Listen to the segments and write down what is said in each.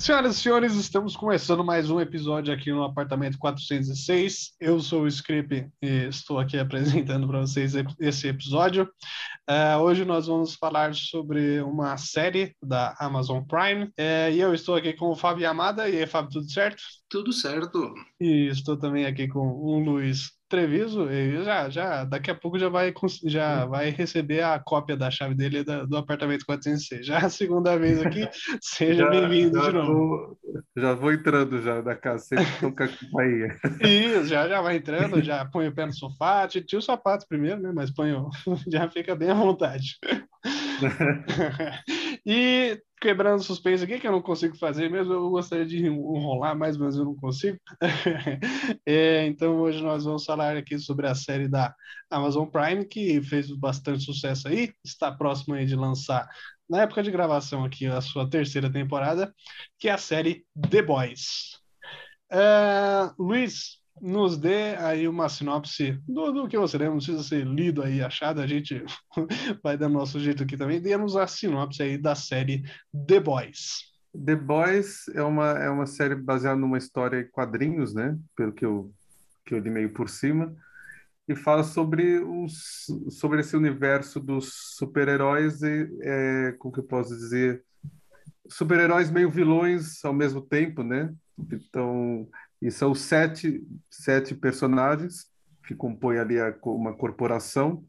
Senhoras e senhores, estamos começando mais um episódio aqui no apartamento 406. Eu sou o Script e estou aqui apresentando para vocês esse episódio. Uh, hoje nós vamos falar sobre uma série da Amazon Prime uh, e eu estou aqui com o Fábio Amada. E aí, Fábio, tudo certo? Tudo certo. E estou também aqui com o Luiz Treviso, já, já, daqui a pouco já vai, já vai receber a cópia da chave dele do, do apartamento 406. Já a segunda vez aqui, seja bem-vindo de novo. Vou, já vou entrando já da casa, sempre nunca companhia. Isso, já, já vai entrando, já põe o pé no sofá, tira os sapatos primeiro, né? Mas põe o, já fica bem à vontade. e quebrando suspense aqui, que eu não consigo fazer mesmo, eu gostaria de enrolar mais, mas eu não consigo. é, então hoje nós vamos falar aqui sobre a série da Amazon Prime, que fez bastante sucesso aí, está próximo aí de lançar, na época de gravação aqui, a sua terceira temporada, que é a série The Boys. Uh, Luiz, nos dê aí uma sinopse do, do que você lembra, não precisa ser lido aí, achado, a gente vai dar nosso jeito aqui também. Dê-nos a sinopse aí da série The Boys. The Boys é uma, é uma série baseada numa história em quadrinhos, né? Pelo que eu, que eu li meio por cima. E fala sobre, os, sobre esse universo dos super-heróis e, é, como que eu posso dizer, super-heróis meio vilões ao mesmo tempo, né? Então, e são sete, sete personagens que compõem ali a, uma corporação.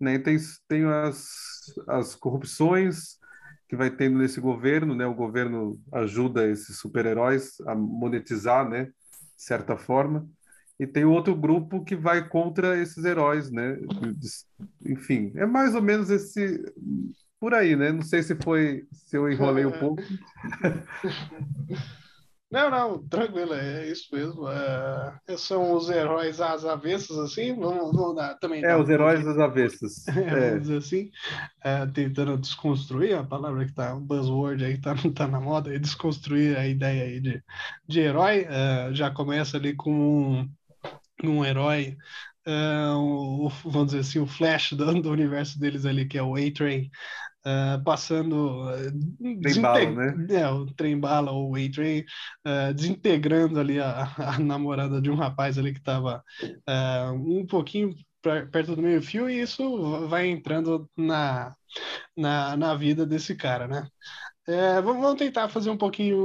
Né? E tem, tem as, as corrupções que vai tendo nesse governo, né? O governo ajuda esses super-heróis a monetizar, né? De certa forma. E tem outro grupo que vai contra esses heróis, né? Enfim, é mais ou menos esse por aí, né? Não sei se foi se eu enrolei um pouco. Não, não, tranquilo, é isso mesmo. É, são os heróis às avessas, assim, vamos, vamos dar também. É, os heróis às avessas. É, é. Vamos dizer assim, é, tentando desconstruir a palavra que tá, um buzzword aí que tá, tá na moda, e desconstruir a ideia aí de, de herói. É, já começa ali com um, um herói Uh, o, vamos dizer assim, o flash do, do, universo deles ali, que é o A-Train, uh, passando. Uh, trem bala, né? É, o trem bala ou o A-Train, uh, desintegrando ali a, a, namorada de um rapaz ali que estava um pouquinho perto do meio-fio, e isso vai entrando na, na, na vida desse cara, né? É, vamos tentar fazer um pouquinho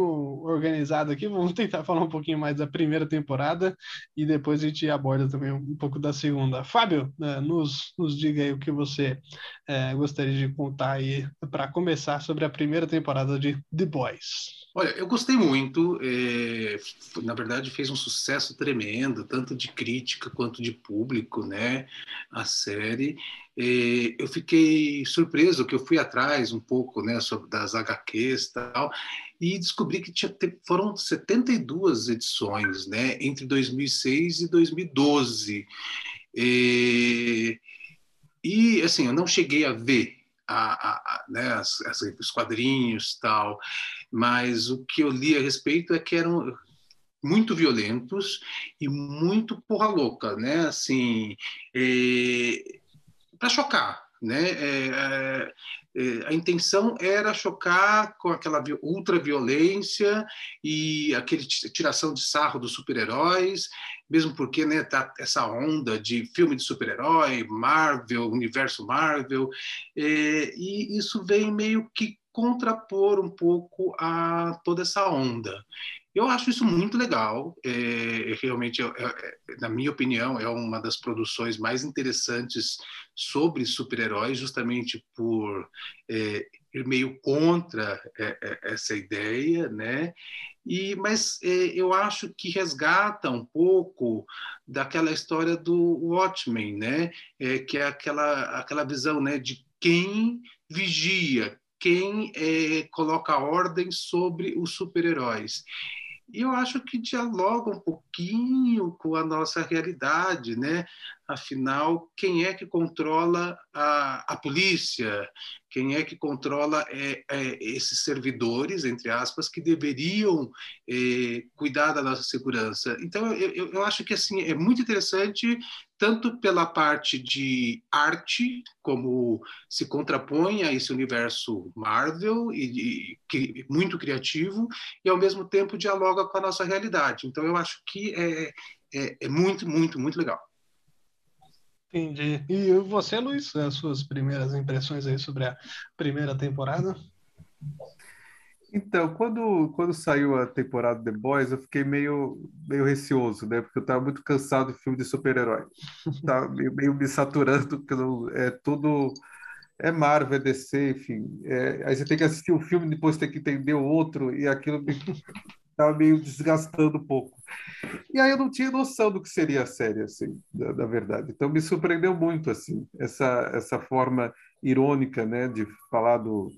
organizado aqui, vamos tentar falar um pouquinho mais da primeira temporada e depois a gente aborda também um pouco da segunda. Fábio, é, nos, nos diga aí o que você é, gostaria de contar aí para começar sobre a primeira temporada de The Boys. Olha, eu gostei muito, é, na verdade fez um sucesso tremendo, tanto de crítica quanto de público, né, a série. É, eu fiquei surpreso que eu fui atrás um pouco, né, sobre das HQs e tal, e descobri que tinha, foram 72 edições, né, entre 2006 e 2012. É, e, assim, eu não cheguei a ver a, a, a, né, as, as, os quadrinhos tal, mas o que eu li a respeito é que eram muito violentos e muito porra louca, né? Assim, é, para chocar, né? É, é, é, a intenção era chocar com aquela ultraviolência e aquele tiração de sarro dos super-heróis, mesmo porque né, tá essa onda de filme de super-herói, Marvel, universo Marvel, é, e isso vem meio que contrapor um pouco a toda essa onda. Eu acho isso muito legal. É, realmente, é, é, na minha opinião, é uma das produções mais interessantes sobre super-heróis, justamente por é, ir meio contra é, é, essa ideia, né? E, mas eu acho que resgata um pouco daquela história do Watchmen, né? que é aquela, aquela visão né, de quem vigia, quem coloca ordem sobre os super-heróis. E eu acho que dialoga um pouquinho com a nossa realidade, né? Afinal, quem é que controla a, a polícia? Quem é que controla é, é, esses servidores, entre aspas, que deveriam é, cuidar da nossa segurança? Então, eu, eu acho que assim é muito interessante, tanto pela parte de arte, como se contrapõe a esse universo Marvel, e, e muito criativo, e ao mesmo tempo dialoga com a nossa realidade. Então, eu acho que é, é, é muito, muito, muito legal. Entendi. E você, Luiz, as suas primeiras impressões aí sobre a primeira temporada? Então, quando, quando saiu a temporada The Boys, eu fiquei meio, meio receoso, né? Porque eu estava muito cansado de filme de super-herói. Tava meio, meio me saturando, porque não, é tudo... É Marvel, é DC, enfim. É, aí você tem que assistir um filme, depois tem que entender o outro, e aquilo me estava meio desgastando um pouco. E aí eu não tinha noção do que seria a série, assim, da, verdade. Então me surpreendeu muito, assim, essa, essa forma irônica, né, de falar do,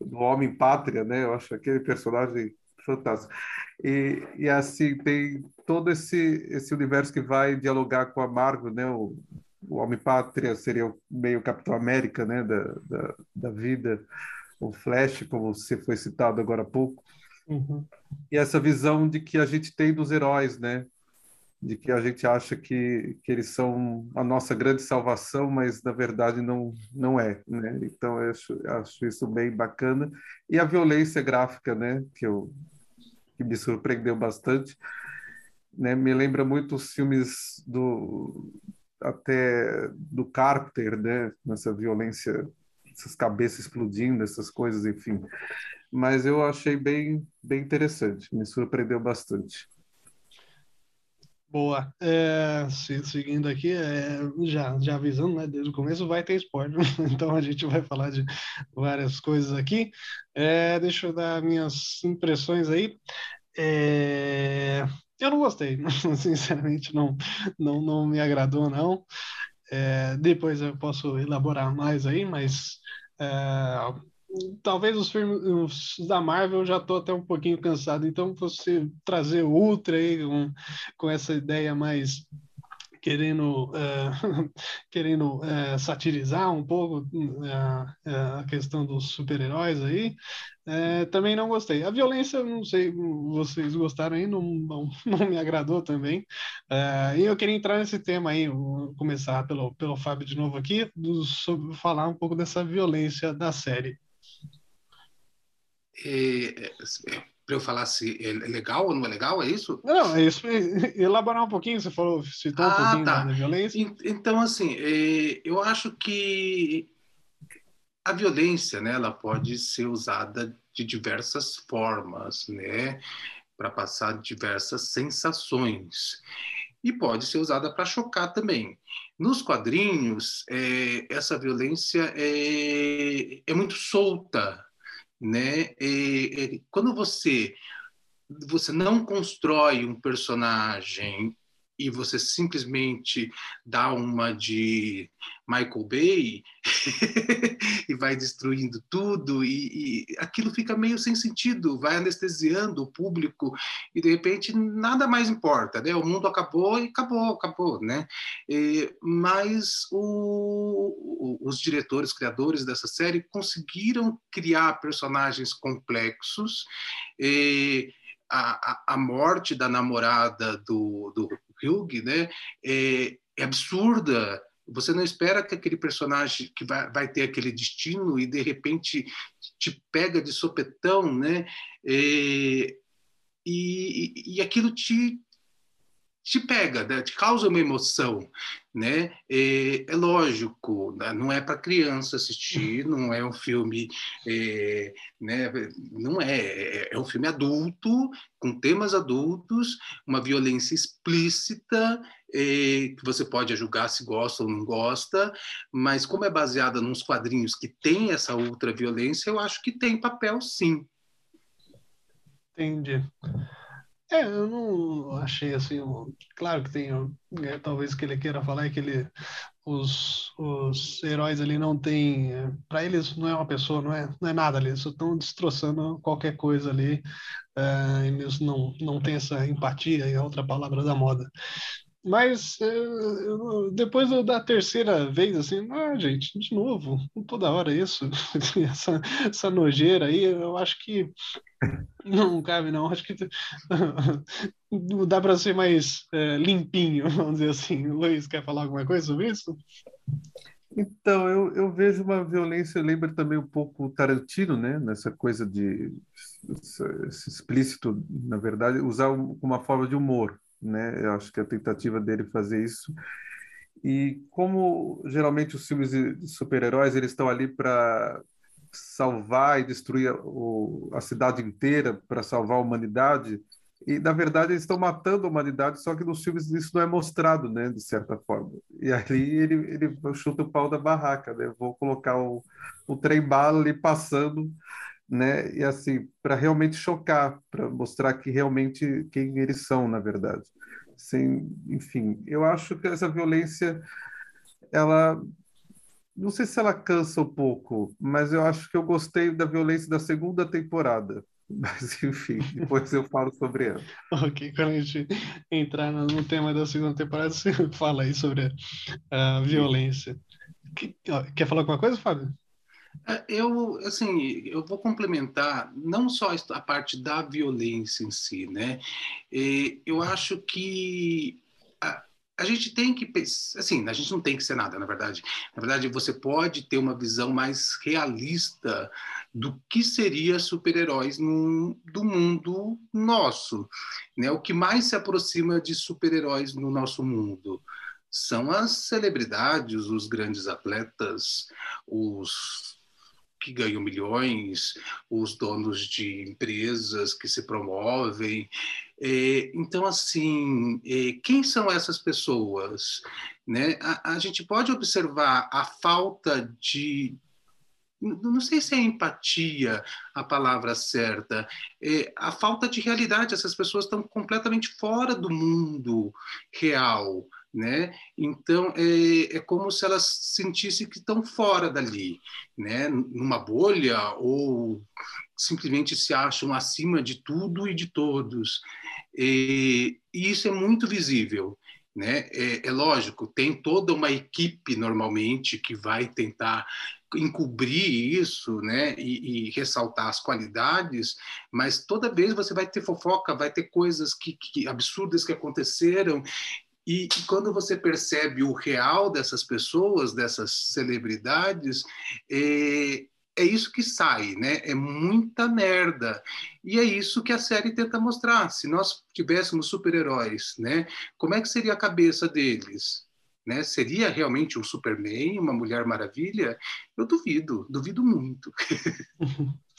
do homem pátria, né? Eu acho aquele personagem fantástico. E, e assim, tem todo esse, esse universo que vai dialogar com a Marvel, né? O, o homem pátria seria meio Capitão América, né, da, da, da vida, o Flash, como você foi citado agora há pouco. Uhum. E essa visão de que a gente tem dos heróis, né? De que a gente acha que, que eles são a nossa grande salvação, mas na verdade não, não é, né? Então eu acho, acho isso bem bacana. E a violência gráfica, né? Que, eu, que me surpreendeu bastante. Né? Me lembra muito os filmes do até do Carpenter, né? Nessa violência, essas cabeças explodindo, essas coisas, enfim mas eu achei bem, bem interessante, me surpreendeu bastante. Boa. É, seguindo aqui, é, já, já avisando, né, desde o começo, vai ter spoiler, então a gente vai falar de várias coisas aqui. É, deixa eu dar minhas impressões aí. É, eu não gostei, sinceramente, não, não, não me agradou, não. É, depois eu posso elaborar mais aí, mas é, talvez os filmes da Marvel eu já estou até um pouquinho cansado, então você trazer o Ultra aí com, com essa ideia mais querendo uh, querendo uh, satirizar um pouco uh, a questão dos super-heróis aí também não gostei. A violência não sei vocês gostaram aí não, não, não me agradou também. E eu queria entrar nesse tema aí vou começar pelo pelo Fábio de novo aqui do, sobre falar um pouco dessa violência da série é, é, para eu falar se é legal ou não é legal, é isso? Não, é isso. Elaborar um pouquinho, você falou, citou um ah, pouquinho tá. da violência. Então, assim, é, eu acho que a violência, né, ela pode ser usada de diversas formas, né, para passar diversas sensações e pode ser usada para chocar também. Nos quadrinhos, é, essa violência é, é muito solta, né? E, e, quando você você não constrói um personagem e você simplesmente dá uma de Michael Bay e vai destruindo tudo e, e, aquilo fica meio sem sentido, vai anestesiando o público e de repente nada mais importa, né? O mundo acabou e acabou, acabou, né? E, mas o, o, os diretores, criadores dessa série conseguiram criar personagens complexos. E, a, a, morte da namorada do, do Hugh, né, é, é absurda. Você não espera que aquele personagem que vai, vai ter aquele destino e de repente te pega de sopetão, né? É, e, e aquilo te, te pega, né? te causa uma emoção, né? É, é lógico, né? não é para criança assistir, não é um filme, é, né? Não é, é, é um filme adulto com temas adultos, uma violência explícita é, que você pode julgar se gosta ou não gosta, mas como é baseada nos quadrinhos que tem essa ultra violência, eu acho que tem papel sim. Entendi. É, eu não achei assim. Claro que tem. É, talvez o que ele queira falar é que ele, os, os heróis ali não têm. É, Para eles não é uma pessoa, não é, não é nada ali. Eles estão destroçando qualquer coisa ali. É, eles não, não têm essa empatia, é outra palavra da moda. Mas é, depois da terceira vez, assim, ah, gente, de novo, toda hora isso, essa, essa nojeira aí, eu acho que não cabe, não. Acho que dá para ser mais é, limpinho, vamos dizer assim. Luiz, quer falar alguma coisa sobre isso? Então, eu, eu vejo uma violência, lembra também um pouco o Tarantino, né? Nessa coisa de esse explícito, na verdade, usar uma forma de humor, né? Eu acho que a tentativa dele fazer isso. E como geralmente os filmes de super-heróis eles estão ali para salvar e destruir o, a cidade inteira, para salvar a humanidade, e na verdade eles estão matando a humanidade, só que nos filmes isso não é mostrado, né, de certa forma. E ali ele, ele chuta o pau da barraca, né? Vou colocar o, o trem bala ali passando, né? E assim, para realmente chocar, para mostrar que realmente quem eles são, na verdade. Sem, enfim, eu acho que essa violência ela não sei se ela cansa um pouco, mas eu acho que eu gostei da violência da segunda temporada. Mas, enfim, depois eu falo sobre ela. ok, quando a gente entrar no tema da segunda temporada, você fala aí sobre a violência. Quer falar alguma coisa, Fábio? É, eu, assim, eu vou complementar não só a parte da violência em si, né? Eu acho que a gente tem que assim a gente não tem que ser nada na verdade na verdade você pode ter uma visão mais realista do que seria super-heróis do mundo nosso né o que mais se aproxima de super-heróis no nosso mundo são as celebridades os grandes atletas os que ganham milhões, os donos de empresas que se promovem. É, então, assim, é, quem são essas pessoas? Né? A, a, gente pode observar a falta de. Não sei se é empatia a palavra certa, é, a falta de realidade. Essas pessoas estão completamente fora do mundo real né? Então é, é como se elas sentissem que estão fora dali, né? Numa bolha ou simplesmente se acham acima de tudo e de todos. E, e isso é muito visível. Né? É, é, lógico, tem toda uma equipe normalmente que vai tentar encobrir isso, né, e, e, ressaltar as qualidades, mas toda vez você vai ter fofoca, vai ter coisas que, que absurdas que aconteceram e, e, quando você percebe o real dessas pessoas, dessas celebridades, é, é isso que sai, né? É muita merda. E é isso que a série tenta mostrar. Se nós tivéssemos super-heróis, né? Como é que seria a cabeça deles? Né? Seria realmente um Superman, uma Mulher Maravilha? Eu duvido, duvido muito.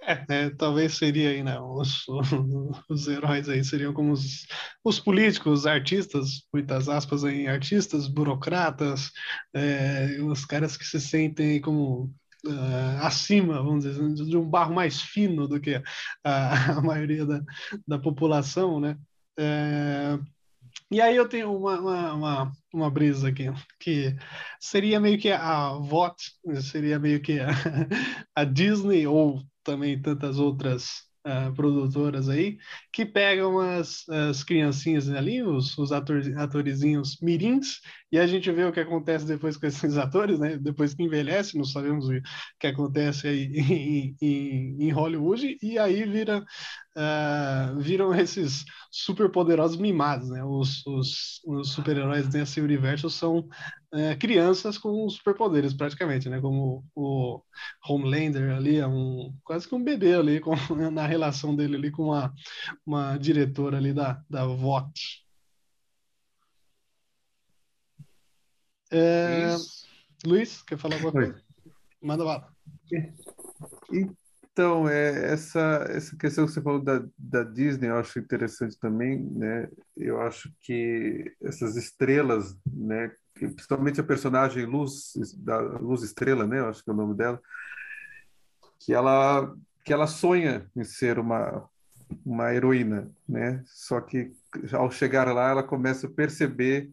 É, é, talvez seria aí, né? Os, os, heróis aí seriam como os, os políticos, os artistas, muitas aspas em artistas, burocratas, é, os caras que se sentem como Uh, acima, vamos dizer, de um barro mais fino do que a, a maioria da, da população, né? É, e aí eu tenho uma, uma, uma, uma, brisa aqui, que seria meio que a VOT, seria meio que a, a Disney, ou também tantas outras uh, produtoras aí, que pegam as, as criancinhas ali, os, os ator, atorizinhos mirins, e a gente vê o que acontece depois com esses atores, né? Depois que envelhece, não sabemos o que acontece aí em, em, em Hollywood, e aí vira, uh, viram esses super poderosos mimados, né? Os, os, os super-heróis desse universo são uh, crianças com superpoderes, praticamente, né? Como o Homelander ali, é um, quase que um bebê ali, com, na relação dele ali com uma, uma diretora ali da, da VOT. É... Luiz, quer falar alguma coisa? Manda bala. Então, é, essa, essa questão que você falou da, da Disney, eu acho interessante também, né? Eu acho que essas estrelas, né? Principalmente a personagem Luz, da Luz Estrela, né? Eu acho que é o nome dela, que ela que ela sonha em ser uma uma heroína, né? Só que ao chegar lá, ela começa a perceber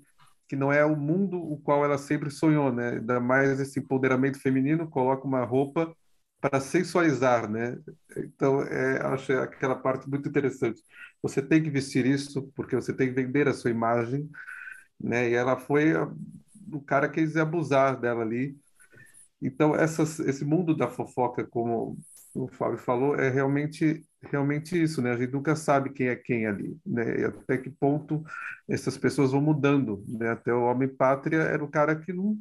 que não é o mundo o qual ela sempre sonhou, né? Ainda mais esse empoderamento feminino, coloca uma roupa para sensualizar, né? Então, é, acho aquela parte muito interessante. Você tem que vestir isso porque você tem que vender a sua imagem, né? E ela foi o cara que quis abusar dela ali. Então, essas, esse mundo da fofoca, como o Fábio falou, é realmente realmente isso, né? A gente nunca sabe quem é quem ali, né? E até que ponto essas pessoas vão mudando, né? Até o homem pátria era o cara que não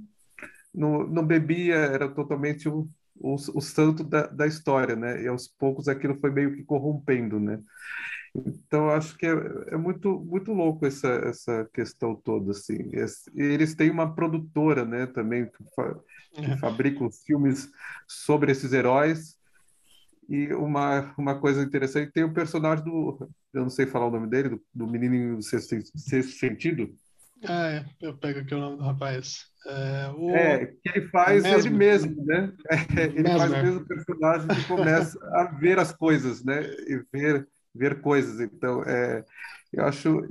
não, não bebia, era totalmente o, o, o santo da, da história, né? E aos poucos aquilo foi meio que corrompendo, né? Então, acho que é, é, muito, muito louco essa, essa questão toda, assim. Eles têm uma produtora, né, também, que, fa que é. fabrica os filmes sobre esses heróis. E uma, uma coisa interessante, tem o personagem do, eu não sei falar o nome dele, do, do menino do sexto, sexto sentido. Ah, é. Eu pego aqui o nome do rapaz. É, o... é que ele faz Mesmer. ele mesmo, né? É, ele Mesmer. faz o mesmo personagem que começa a ver as coisas, né? E ver ver coisas. Então, é, eu acho,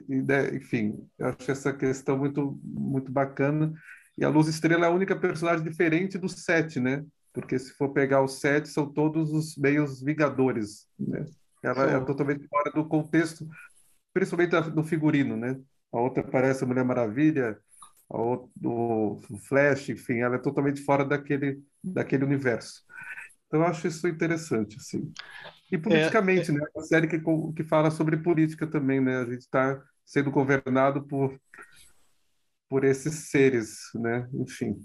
enfim, eu acho essa questão muito, muito bacana. E a Luz Estrela é a única personagem diferente do sete, né? Porque se for pegar os sete, são todos os meios vingadores, né? Ela é totalmente fora do contexto, principalmente do figurino, né? A outra parece a Mulher Maravilha, a outra, o Flash, enfim, ela é totalmente fora daquele, daquele universo. Então, eu acho isso interessante, assim. E politicamente, é, é... né? Uma série que, que fala sobre política também, né? A gente está sendo governado por, por esses seres, né? Enfim.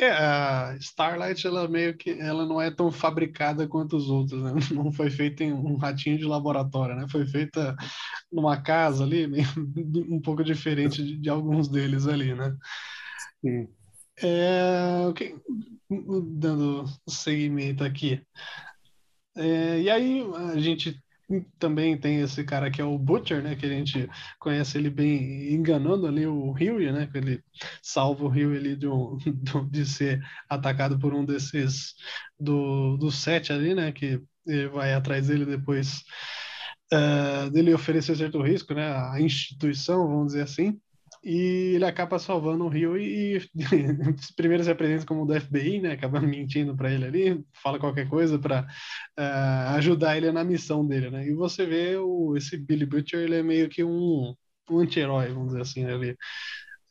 É, a Starlight, ela meio que, ela não é tão fabricada quanto os outros, né? Não foi feita em um ratinho de laboratório, né? Foi feita numa casa ali, meio, um pouco diferente de, de alguns deles ali, né? Sim. É, okay. Dando seguimento aqui. É, e aí a gente também tem esse cara que é o Butcher, né? Que a gente conhece ele bem enganando ali o Rio, né? Que ele salva o Rio ali de, um, de ser atacado por um desses do, do sete ali, né? Que vai atrás dele depois uh, dele oferecer certo risco, né? A instituição, vamos dizer assim e ele acaba salvando o Rio e, e primeiro se apresenta como do FBI, né? Acaba mentindo para ele ali, fala qualquer coisa para uh, eh, ajudar ele na missão dele, né? E você vê o, esse Billy Butcher, ele é meio que um, um anti-herói, vamos dizer assim, né? ele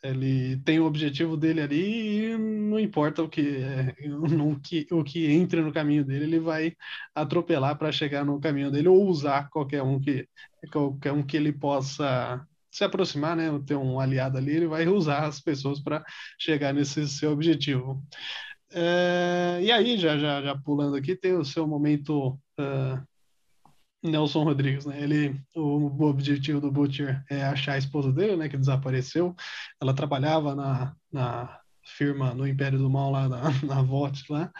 ele tem o objetivo dele ali e não importa o que, no, que, o que entre no caminho dele, ele vai atropelar para chegar no caminho dele ou usar qualquer um que qualquer um que ele possa se aproximar, né, ter um aliado ali, ele vai usar as pessoas para chegar nesse seu objetivo. É, e aí, já, já, já pulando aqui, tem o seu momento uh, Nelson Rodrigues, né? Ele, o, objetivo do Butcher é achar a esposa dele, né, que desapareceu. Ela trabalhava na, na firma no Império do Mal lá na, na VOT lá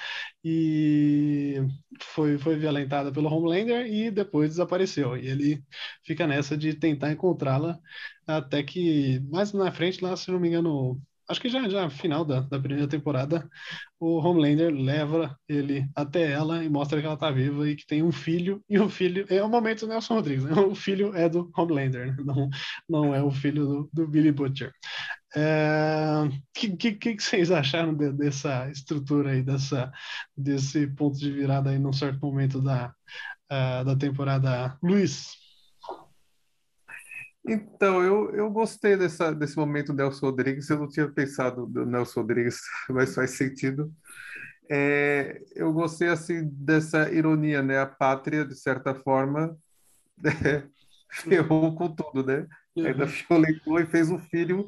e foi, foi violentada pelo Homelander e depois desapareceu. E ele fica nessa de tentar encontrá-la até que mais na frente lá, se não me engano, acho que já, já final da, da primeira temporada, o Homelander leva ele até ela e mostra que ela tá viva e que tem um filho, e o filho, é o momento do Nelson Rodrigues, né? o filho é do Homelander, né? não, não é o filho do, do Billy Butcher. O é, que, que, que, vocês acharam de, dessa estrutura aí, dessa, desse ponto de virada aí num certo momento da, uh, da temporada? Luiz? Então, eu, eu gostei dessa, desse momento do Nelson Rodrigues. Eu não tinha pensado no Nelson Rodrigues, mas faz sentido. É, eu gostei assim dessa ironia, né? A pátria, de certa forma, ferrou com tudo, né? Uhum. Ainda violentou e fez um filho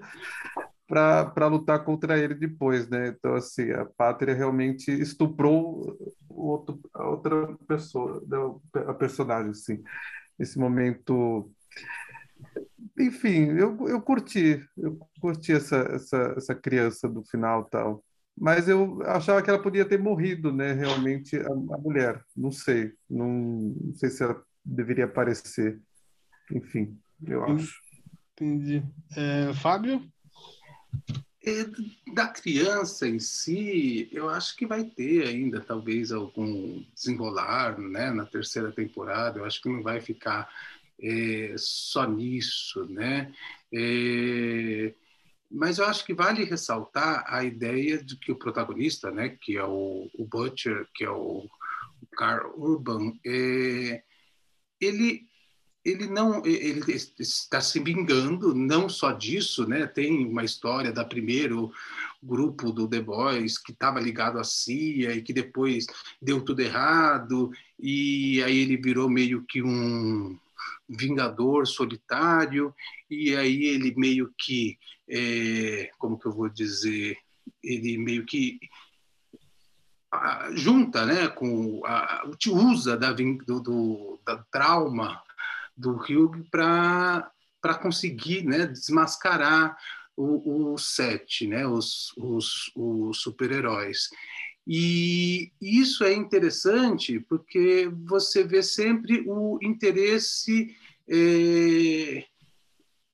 para lutar contra ele depois, né? Então, assim, a pátria realmente estuprou o outro, a outra pessoa, né? a personagem, assim. Nesse momento enfim, eu, eu curti, eu curti essa, essa, essa criança do final tal. Mas eu achava que ela podia ter morrido, né? Realmente, a, a mulher. Não sei. Não, não sei se ela deveria aparecer. Enfim, eu acho. Entendi. É, Fábio? É, da criança em si, eu acho que vai ter ainda talvez algum desenrolar, né, na terceira temporada. Eu acho que não vai ficar é, só nisso, né? É, mas eu acho que vale ressaltar a ideia de que o protagonista, né, que é o, o Butcher, que é o, o Carl Urban, é, ele ele não ele está se vingando não só disso né tem uma história da primeiro grupo do The Boys que estava ligado à CIA e que depois deu tudo errado e aí ele virou meio que um vingador solitário e aí ele meio que é, como que eu vou dizer ele meio que junta né com a, usa da, do, do da trauma do Hugh para conseguir né, desmascarar o, o set, né, os, os, os super-heróis. E isso é interessante porque você vê sempre o interesse é,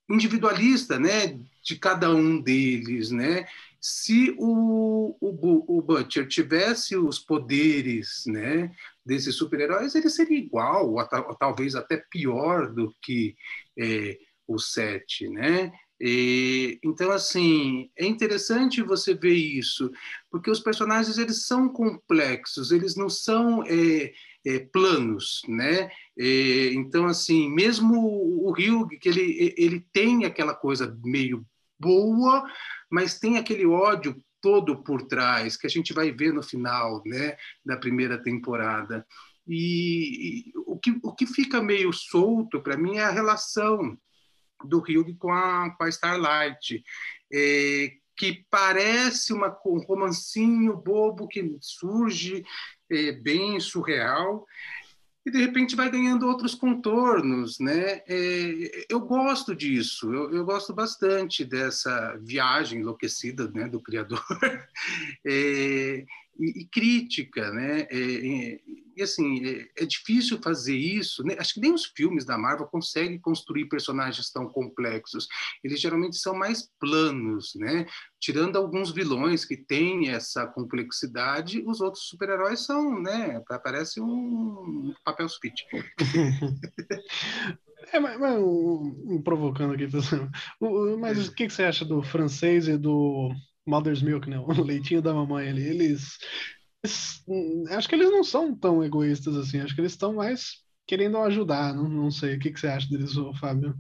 individualista né, de cada um deles. Né? Se o, o, o Butcher tivesse os poderes né, desses super-heróis, ele seria igual, ou, talvez até pior do que é, o Sete, né? E, então, assim, é interessante você ver isso, porque os personagens eles são complexos, eles não são é, é, planos, né? Então, assim, mesmo o Hugh, que ele, ele tem aquela coisa meio boa, mas tem aquele ódio todo por trás, que a gente vai ver no final né, da primeira temporada. E, e o, que, o que fica meio solto para mim é a relação do Hugh com a, com a Starlight, é, que parece uma, um romancinho bobo que surge é, bem surreal, e de repente vai ganhando outros contornos, né? É, eu gosto disso, eu, eu, gosto bastante dessa viagem enlouquecida, né, do criador é, e, e, crítica, né? É, é e assim, é, é, difícil fazer isso. Né? Acho que nem os filmes da Marvel conseguem construir personagens tão complexos. Eles geralmente são mais planos, né? Tirando alguns vilões que têm essa complexidade, os outros super-heróis são, né? Parece um papel sulfite. É, mas, mas provocando aqui, mas o que, que você acha do francês e do Mother's Milk, né? O leitinho da mamãe ali? Eles acho que eles não são tão egoístas assim, acho que eles estão mais querendo ajudar, não, não sei. O que, que você acha deles, Fábio?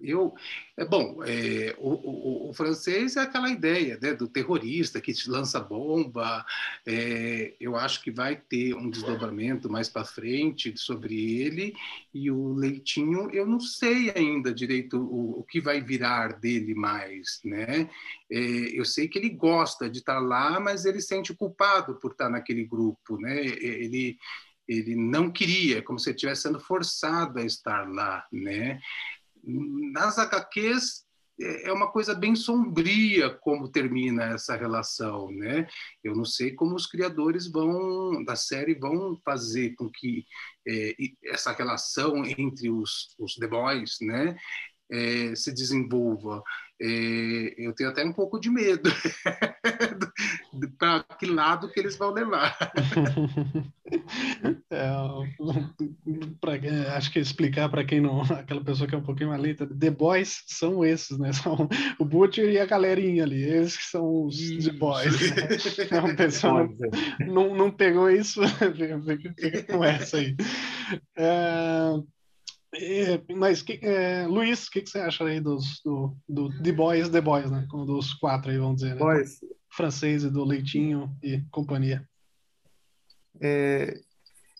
Eu, é bom, é, o, o, o, francês é aquela ideia né, do terrorista que te lança bomba. É, eu acho que vai ter um desdobramento mais para frente sobre ele. E o Leitinho, eu não sei ainda direito o, o que vai virar dele mais. Né? É, eu sei que ele gosta de estar lá, mas ele sente culpado por estar naquele grupo. Né? Ele, ele não queria, como se estivesse sendo forçado a estar lá. Né? Nas HQs é, uma coisa bem sombria como termina essa relação, né? Eu não sei como os criadores vão da série vão fazer com que é, essa relação entre os, os The Boys, né, é, se desenvolva. É, eu tenho até um pouco de medo para que lado que eles vão levar. É, pra, acho que explicar para quem não, aquela pessoa que é um pouquinho mais leita, The Boys são esses, né? São o Butcher e a galerinha ali, esses que são os The Boys. Né? É pessoa não, não, não, pegou isso, fica com essa aí. É, é, mas, que, é, Luiz, o que, que, você acha aí dos do, do The Boys, The Boys, né? Dos quatro aí, vamos dizer. Né? Boys. Francês e do Leitinho e companhia. É,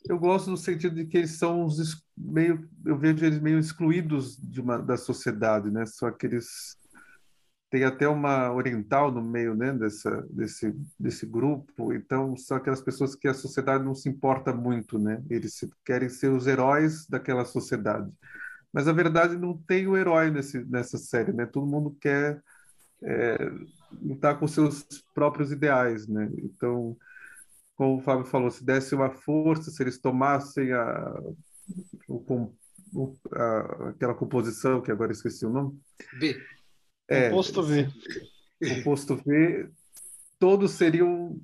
eu gosto no sentido de que eles são os meio, eu vejo eles meio excluídos de uma, da sociedade, né? São aqueles tem até uma oriental no meio né, dessa, desse, desse grupo, então são aquelas pessoas que a sociedade não se importa muito, né? Eles querem ser os heróis daquela sociedade. Mas na verdade não tem o herói nesse, nessa série, né? Todo mundo quer é, lutar com seus próprios ideais, né? Então, como o Fábio falou, se desse uma força, se eles tomassem a, o, a, aquela composição, que agora esqueci o nome. B é, posto V. O posto V, todos seriam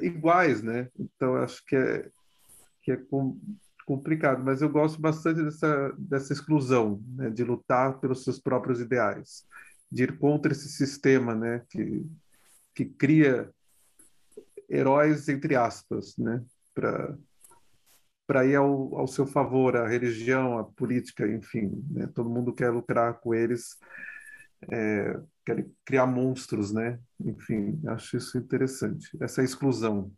iguais, né? Então, acho que é, que é complicado, mas eu gosto bastante dessa, dessa exclusão, né? de lutar pelos seus próprios ideais, de ir contra esse sistema né? que, que cria heróis, entre aspas, né? para para ir ao, ao seu favor, a religião, a política, enfim, né? todo mundo quer lucrar com eles, é, quer criar monstros, né? Enfim, acho isso interessante, essa exclusão.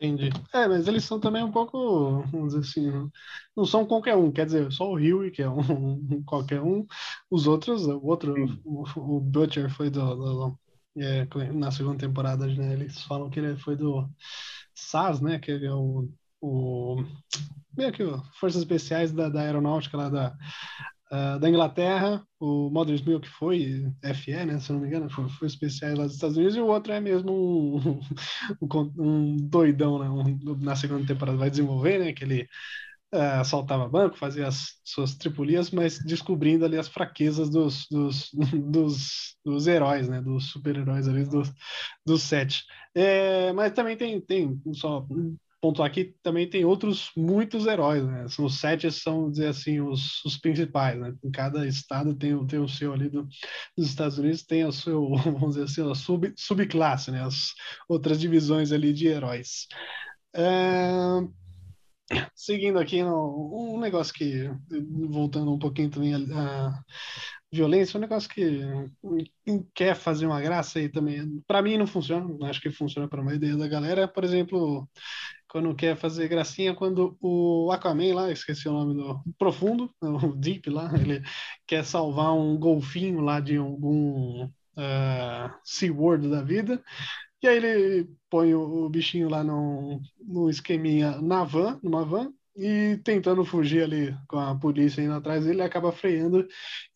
Entendi. É, mas eles são também um pouco, vamos dizer assim, não são qualquer um, quer dizer, só o Rio, que é um, um, qualquer um, os outros, o outro, o, o, Butcher foi do, do é, na segunda temporada, né, eles falam que ele foi do SAS, né, que é o, o meio que Forças Especiais da, da Aeronáutica lá da, uh, da Inglaterra, o Mother's Milk foi FE, né, se não me engano, foi, foi especiais lá dos Estados Unidos, e o outro é mesmo um, um, um doidão, né, um, na segunda temporada vai desenvolver, né, que ele uh, assaltava banco, fazia as suas tripulias, mas descobrindo ali as fraquezas dos, dos, dos, dos heróis, né, dos super-heróis ali, dos, dos sete. É, mas também tem, tem só pontuar aqui também tem outros muitos heróis, né? Os sete são, dizer assim, os, os principais, né? Em cada estado tem, tem o seu ali do, dos Estados Unidos, tem o seu, vamos dizer assim, a sub, subclasse, né? As outras divisões ali de heróis. É... Seguindo aqui, um negócio que, voltando um pouquinho também a, violência, é um negócio que quer fazer uma graça aí também, para mim não funciona, acho que funciona para a maioria da galera, por exemplo, quando quer fazer gracinha, quando o Aquaman lá, esqueci o nome do Profundo, o Deep lá, ele quer salvar um golfinho lá de algum uh, SeaWorld da vida, e aí ele põe o, o bichinho lá num, num esqueminha na van, numa van, e tentando fugir ali com a polícia indo atrás ele acaba freando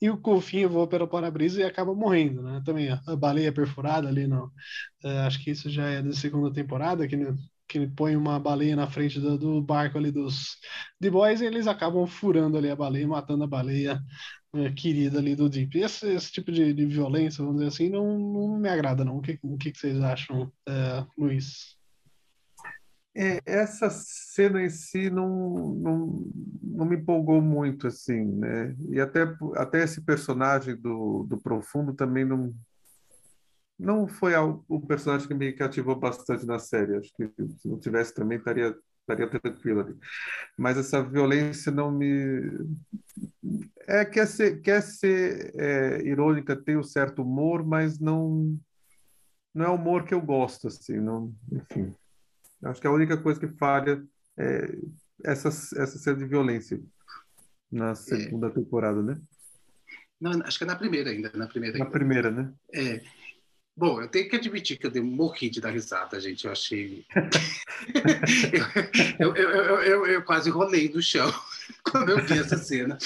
e o golfinho voa pelo para-brisa e acaba morrendo, né? Também a baleia perfurada ali, no, uh, acho que isso já é da segunda temporada, que que põe uma baleia na frente do, do, barco ali dos The Boys e eles acabam furando ali a baleia, matando a baleia é, querida ali do Deep. Esse, esse tipo de, de, violência, vamos dizer assim, não, não me agrada não. O que, o que vocês acham, é, Luiz? É, essa cena em si não, não, não me empolgou muito, assim, né? E até, até esse personagem do, do Profundo também não, não foi o personagem que me cativou bastante na série. Acho que se não tivesse também estaria estaria tranquilo ali. Mas essa violência não me é quer ser quer ser é, irônica, tem um certo humor, mas não não é humor que eu gosto assim, não, enfim. Acho que a única coisa que falha é essa essa cena de violência na segunda é. temporada, né? Não, acho que é na primeira ainda, na primeira. Na ainda. primeira, né? É. Bom, eu tenho que admitir que eu dei morri de dar risada, gente. Eu achei. eu, eu, eu, eu, quase rolei no chão quando eu vi essa cena.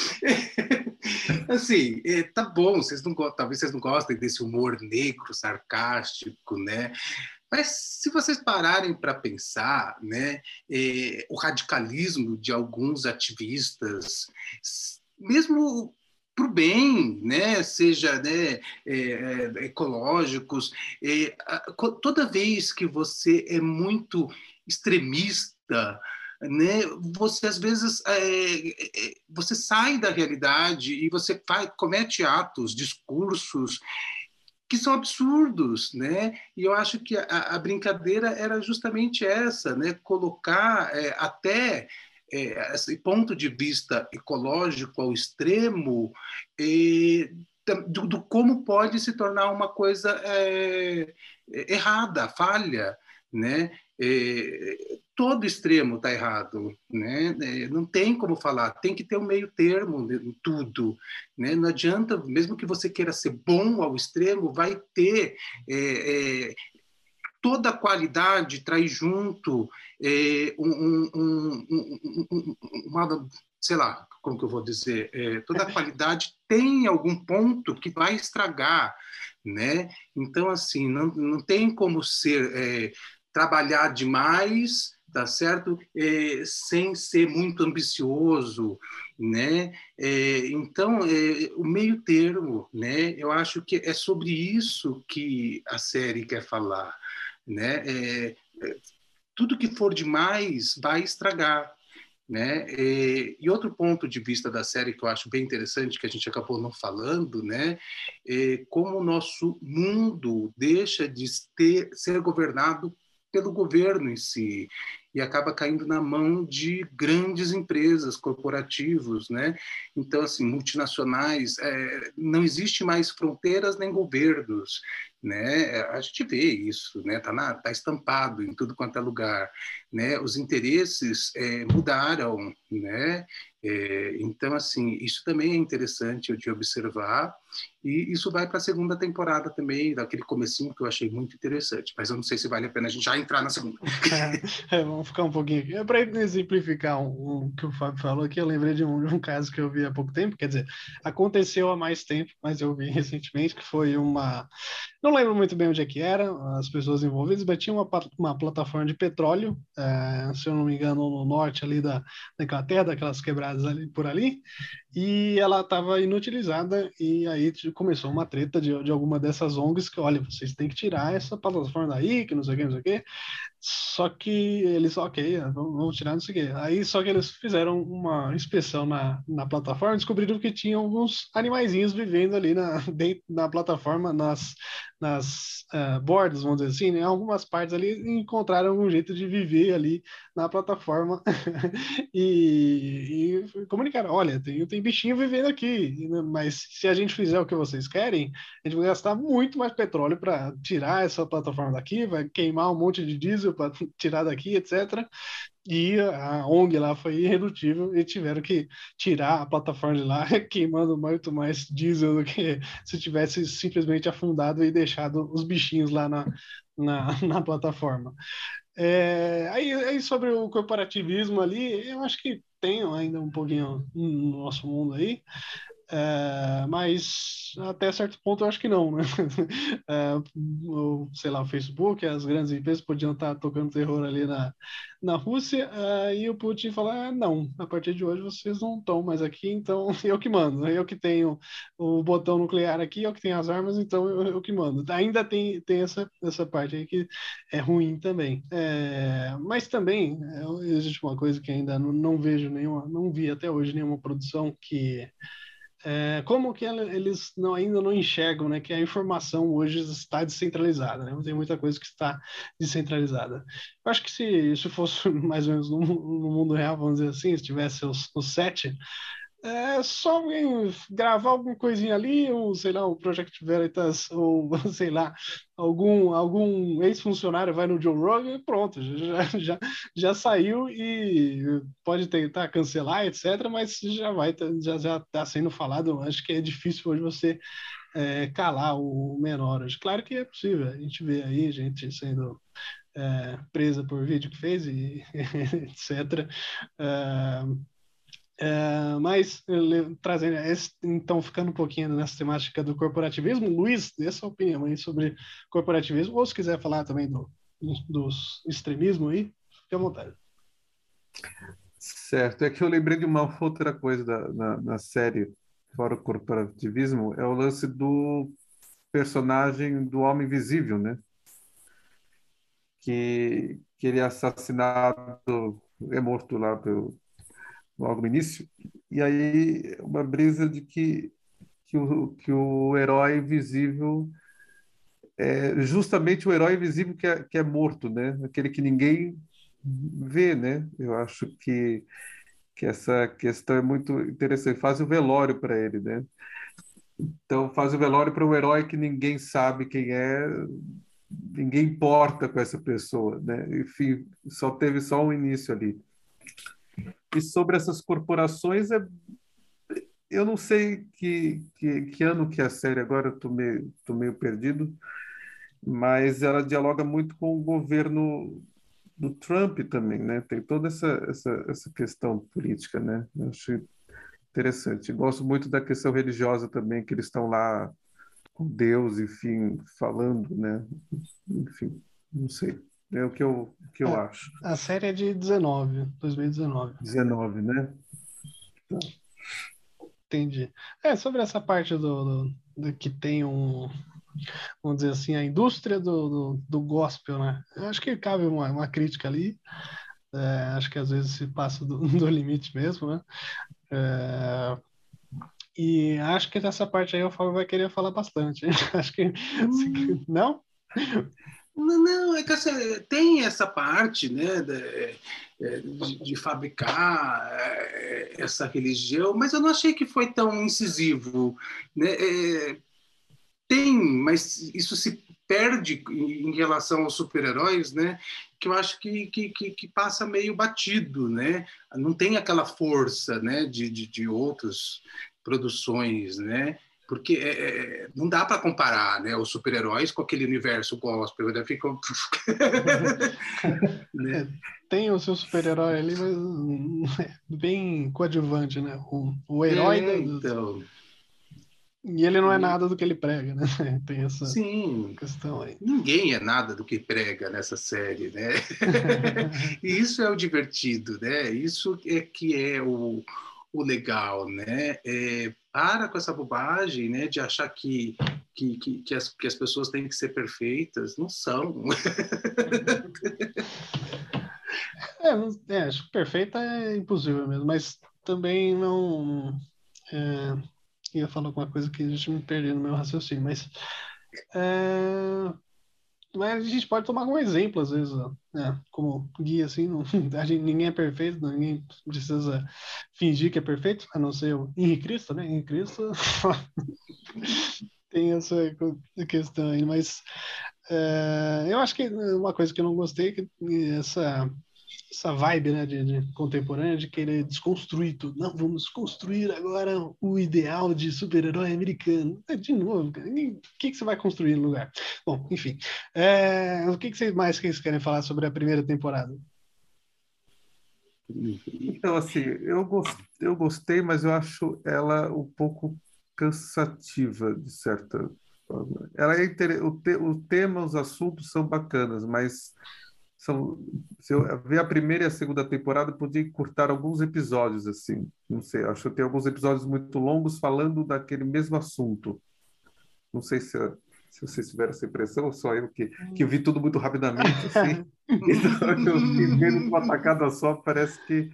assim, é, tá bom, vocês não, talvez vocês não gostem desse humor negro, sarcástico, né? Mas se vocês pararem para pensar, né, é, o radicalismo de alguns ativistas, mesmo para o bem, né? seja né, é, é, ecológicos. Toda vez que você é muito extremista, né, você às vezes é, você sai da realidade e você faz, comete atos, discursos que são absurdos, né? E eu acho que a, a brincadeira era justamente essa, né? Colocar é, até é, esse ponto de vista ecológico ao extremo do, do, como pode se tornar uma coisa é, errada, falha, né? É, todo extremo está errado, né? É, não tem como falar, tem que ter um meio termo em tudo, né? Não adianta, mesmo que você queira ser bom ao extremo, vai ter é, é toda a qualidade traz junto é, um, um, um, uma, sei lá, como que eu vou dizer, é, toda a qualidade tem algum ponto que vai estragar, né? Então, assim, não, não tem como ser, é, trabalhar demais, tá certo? É, sem ser muito ambicioso, né? É, então, é, o meio termo, né? Eu acho que é sobre isso que a série quer falar, né? É, é, tudo que for demais vai estragar, né? E, e, outro ponto de vista da série que eu acho bem interessante, que a gente acabou não falando, né? É como o nosso mundo deixa de ter, ser governado pelo governo em si e acaba caindo na mão de grandes empresas, corporativos, né? Então, assim, multinacionais, é, não existe mais fronteiras nem governos, né? A gente vê isso, né? Tá, na, tá estampado em tudo quanto é lugar, né? Os interesses é, mudaram, né? É, então, assim, isso também é interessante de observar e isso vai para a segunda temporada também, daquele comecinho que eu achei muito interessante, mas eu não sei se vale a pena a gente já entrar na segunda. É, vamos ficar um pouquinho. É para exemplificar um, um, que o Fábio falou aqui, eu lembrei de um, de um caso que eu vi há pouco tempo, quer dizer, aconteceu há mais tempo, mas eu vi recentemente, que foi uma... Não lembro muito bem onde é que era, as pessoas envolvidas, mas tinha uma, uma plataforma de petróleo, é, se eu não me engano, no norte ali da, da Inglaterra, daquelas quebradas ali, por ali, e ela estava inutilizada e aí começou uma treta de, de alguma dessas ONGs que, olha, vocês têm que tirar essa plataforma daí, que não sei o que, não sei o que. Só que eles, ok, vamos tirar, não sei o que. Aí só que eles fizeram uma inspeção na, na plataforma e descobriram que tinha alguns animaizinhos vivendo ali na, dentro da plataforma, nas, nas uh, bordas, vamos dizer assim, né? algumas partes ali encontraram algum jeito de viver ali na plataforma e, e comunicaram, olha, tem, tem bichinho vivendo aqui, né? mas se a gente fizer o que vocês querem, a gente vai gastar muito mais petróleo para tirar essa plataforma daqui, vai queimar um monte de diesel para tirar daqui, etc. E a ONG lá foi irredutível e tiveram que tirar a plataforma de lá, queimando muito mais diesel do que se tivesse simplesmente afundado e deixado os bichinhos lá na, na, na plataforma. É, aí, aí, sobre o corporativismo ali, eu acho que tem ainda um pouquinho no nosso mundo aí, é, mas até certo ponto eu acho que não, né? É, o, sei lá, o Facebook, as grandes empresas podiam estar tocando terror ali na, na Rússia, é, e o Putin falar, ah, não, a partir de hoje vocês não estão mais aqui, então eu que mando, eu que tenho o botão nuclear aqui, eu que tenho as armas, então eu, eu que mando. Ainda tem, tem essa, essa parte aí que é ruim também. É, mas também é, existe uma coisa que ainda não, não vejo nenhuma, não vi até hoje nenhuma produção que é, como que eles não, ainda não enxergam né, que a informação hoje está descentralizada, né? tem muita coisa que está descentralizada. Eu acho que se isso fosse mais ou menos no, no mundo real, vamos dizer assim, se tivesse os, os sete, é só gravar alguma coisinha ali, ou sei lá, o Project Veritas, ou sei lá, algum, algum ex-funcionário vai no Joe Rogan e pronto, já, já, já saiu e pode tentar cancelar, etc., mas já vai, já está sendo falado. Acho que é difícil hoje você é, calar o menor. Claro que é possível, a gente vê aí gente sendo. É, presa por vídeo que fez e etc. É, é, mas trazendo então ficando um pouquinho nessa temática do corporativismo, Luiz, dê sua opinião aí sobre corporativismo, ou se quiser falar também do, dos extremismo aí, fique à vontade. Certo, é que eu lembrei de uma outra coisa da, na, na série fora o corporativismo, é o lance do personagem do Homem Invisível, né? Que, que ele é assassinado, é morto lá pelo, logo no início, e aí uma brisa de que, que, o, que o herói invisível é justamente o herói invisível que é, que é morto, né? Aquele que ninguém vê, né? Eu acho que, que essa questão é muito interessante. Faz o velório para ele, né? Então faz o velório para um herói que ninguém sabe quem é, ninguém importa com essa pessoa, né? Enfim, só teve só um início ali. E sobre essas corporações, é, eu não sei que, que, que ano que é a série agora, estou meio, tô meio perdido, mas ela dialoga muito com o governo do Trump também, né? Tem toda essa, essa, essa questão política, né? Eu acho interessante. Gosto muito da questão religiosa também, que eles estão lá com Deus, enfim, falando, né? Enfim, não sei. É o que eu, o que eu é, acho. A série é de 19, 2019. 19, né? Tá. Entendi. É, sobre essa parte do, do, do, que tem um, vamos dizer assim, a indústria do, do, do gospel, né? Eu acho que cabe uma, uma crítica ali. É, acho que às vezes se passa do, do limite mesmo, né? É, e acho que nessa parte aí o Fábio vai querer falar bastante. acho que. Hum. Não? Não, é que assim, tem essa parte né, de, é, de, de, fabricar é, essa religião, mas eu não achei que foi tão incisivo. Né? É, tem, mas isso se perde em relação aos super-heróis, né? Que eu acho que, que, que, passa meio batido, né? Não tem aquela força, né? De, de, de outras produções, né? Porque é, é, não dá para comparar né, os super-heróis com aquele universo gospel, né? Fica... né? Tem o seu super-herói ali, mas é bem coadjuvante, né? O, o herói é, então... E ele não é nada do que ele prega, né? Tem essa Sim. questão aí. Ninguém é nada do que prega nessa série, né? e isso é o divertido, né? Isso é que é o, o legal, né? É, para com essa bobagem, né? De achar que, que, que, que, as, que as pessoas têm que ser perfeitas. Não são. é, é, acho que perfeita é impossível mesmo, mas também não... É, ia falar alguma coisa que a gente me perdeu no meu raciocínio, mas... É, mas a gente pode tomar como exemplo, às vezes, né? como guia, assim, não, a gente, ninguém é perfeito, ninguém precisa fingir que é perfeito, a não ser o Henrique Cristo, né? Henrique Cristo tem essa questão aí, mas é, eu acho que uma coisa que eu não gostei é que essa essa vibe né, de, de, contemporânea de querer desconstruir tudo. Não, vamos construir agora o ideal de super-herói americano. É, de novo, o que, que você vai construir no lugar? Bom, enfim. É, o que, que vocês mais que vocês querem falar sobre a primeira temporada? Então, assim, eu gostei, eu gostei, mas eu acho ela um pouco cansativa, de certa forma. Ela é inter... o, te... o tema, os assuntos são bacanas, mas são, se eu ver a primeira e a segunda temporada, podia encurtar alguns episódios, assim. Não sei, acho que tem alguns episódios muito longos falando daquele mesmo assunto. Não sei se, se vocês tiveram essa impressão, ou só eu que, que vi tudo muito rapidamente, assim. então, eu vi vendo uma tacada só, parece que,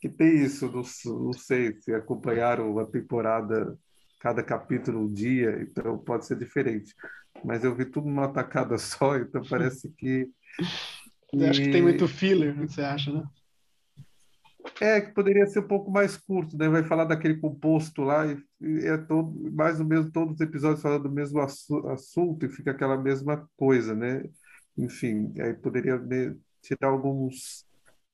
que tem isso. Não, não sei se acompanharam a temporada, cada capítulo um dia, então pode ser diferente. Mas eu vi tudo numa tacada só, então parece que e... Acho que tem muito filler, o que você acha, né? É, que poderia ser um pouco mais curto, né? Vai falar daquele composto lá e, e é todo, mais ou menos todos os episódios falando do mesmo assu assunto e fica aquela mesma coisa, né? Enfim, aí poderia né, tirar alguns,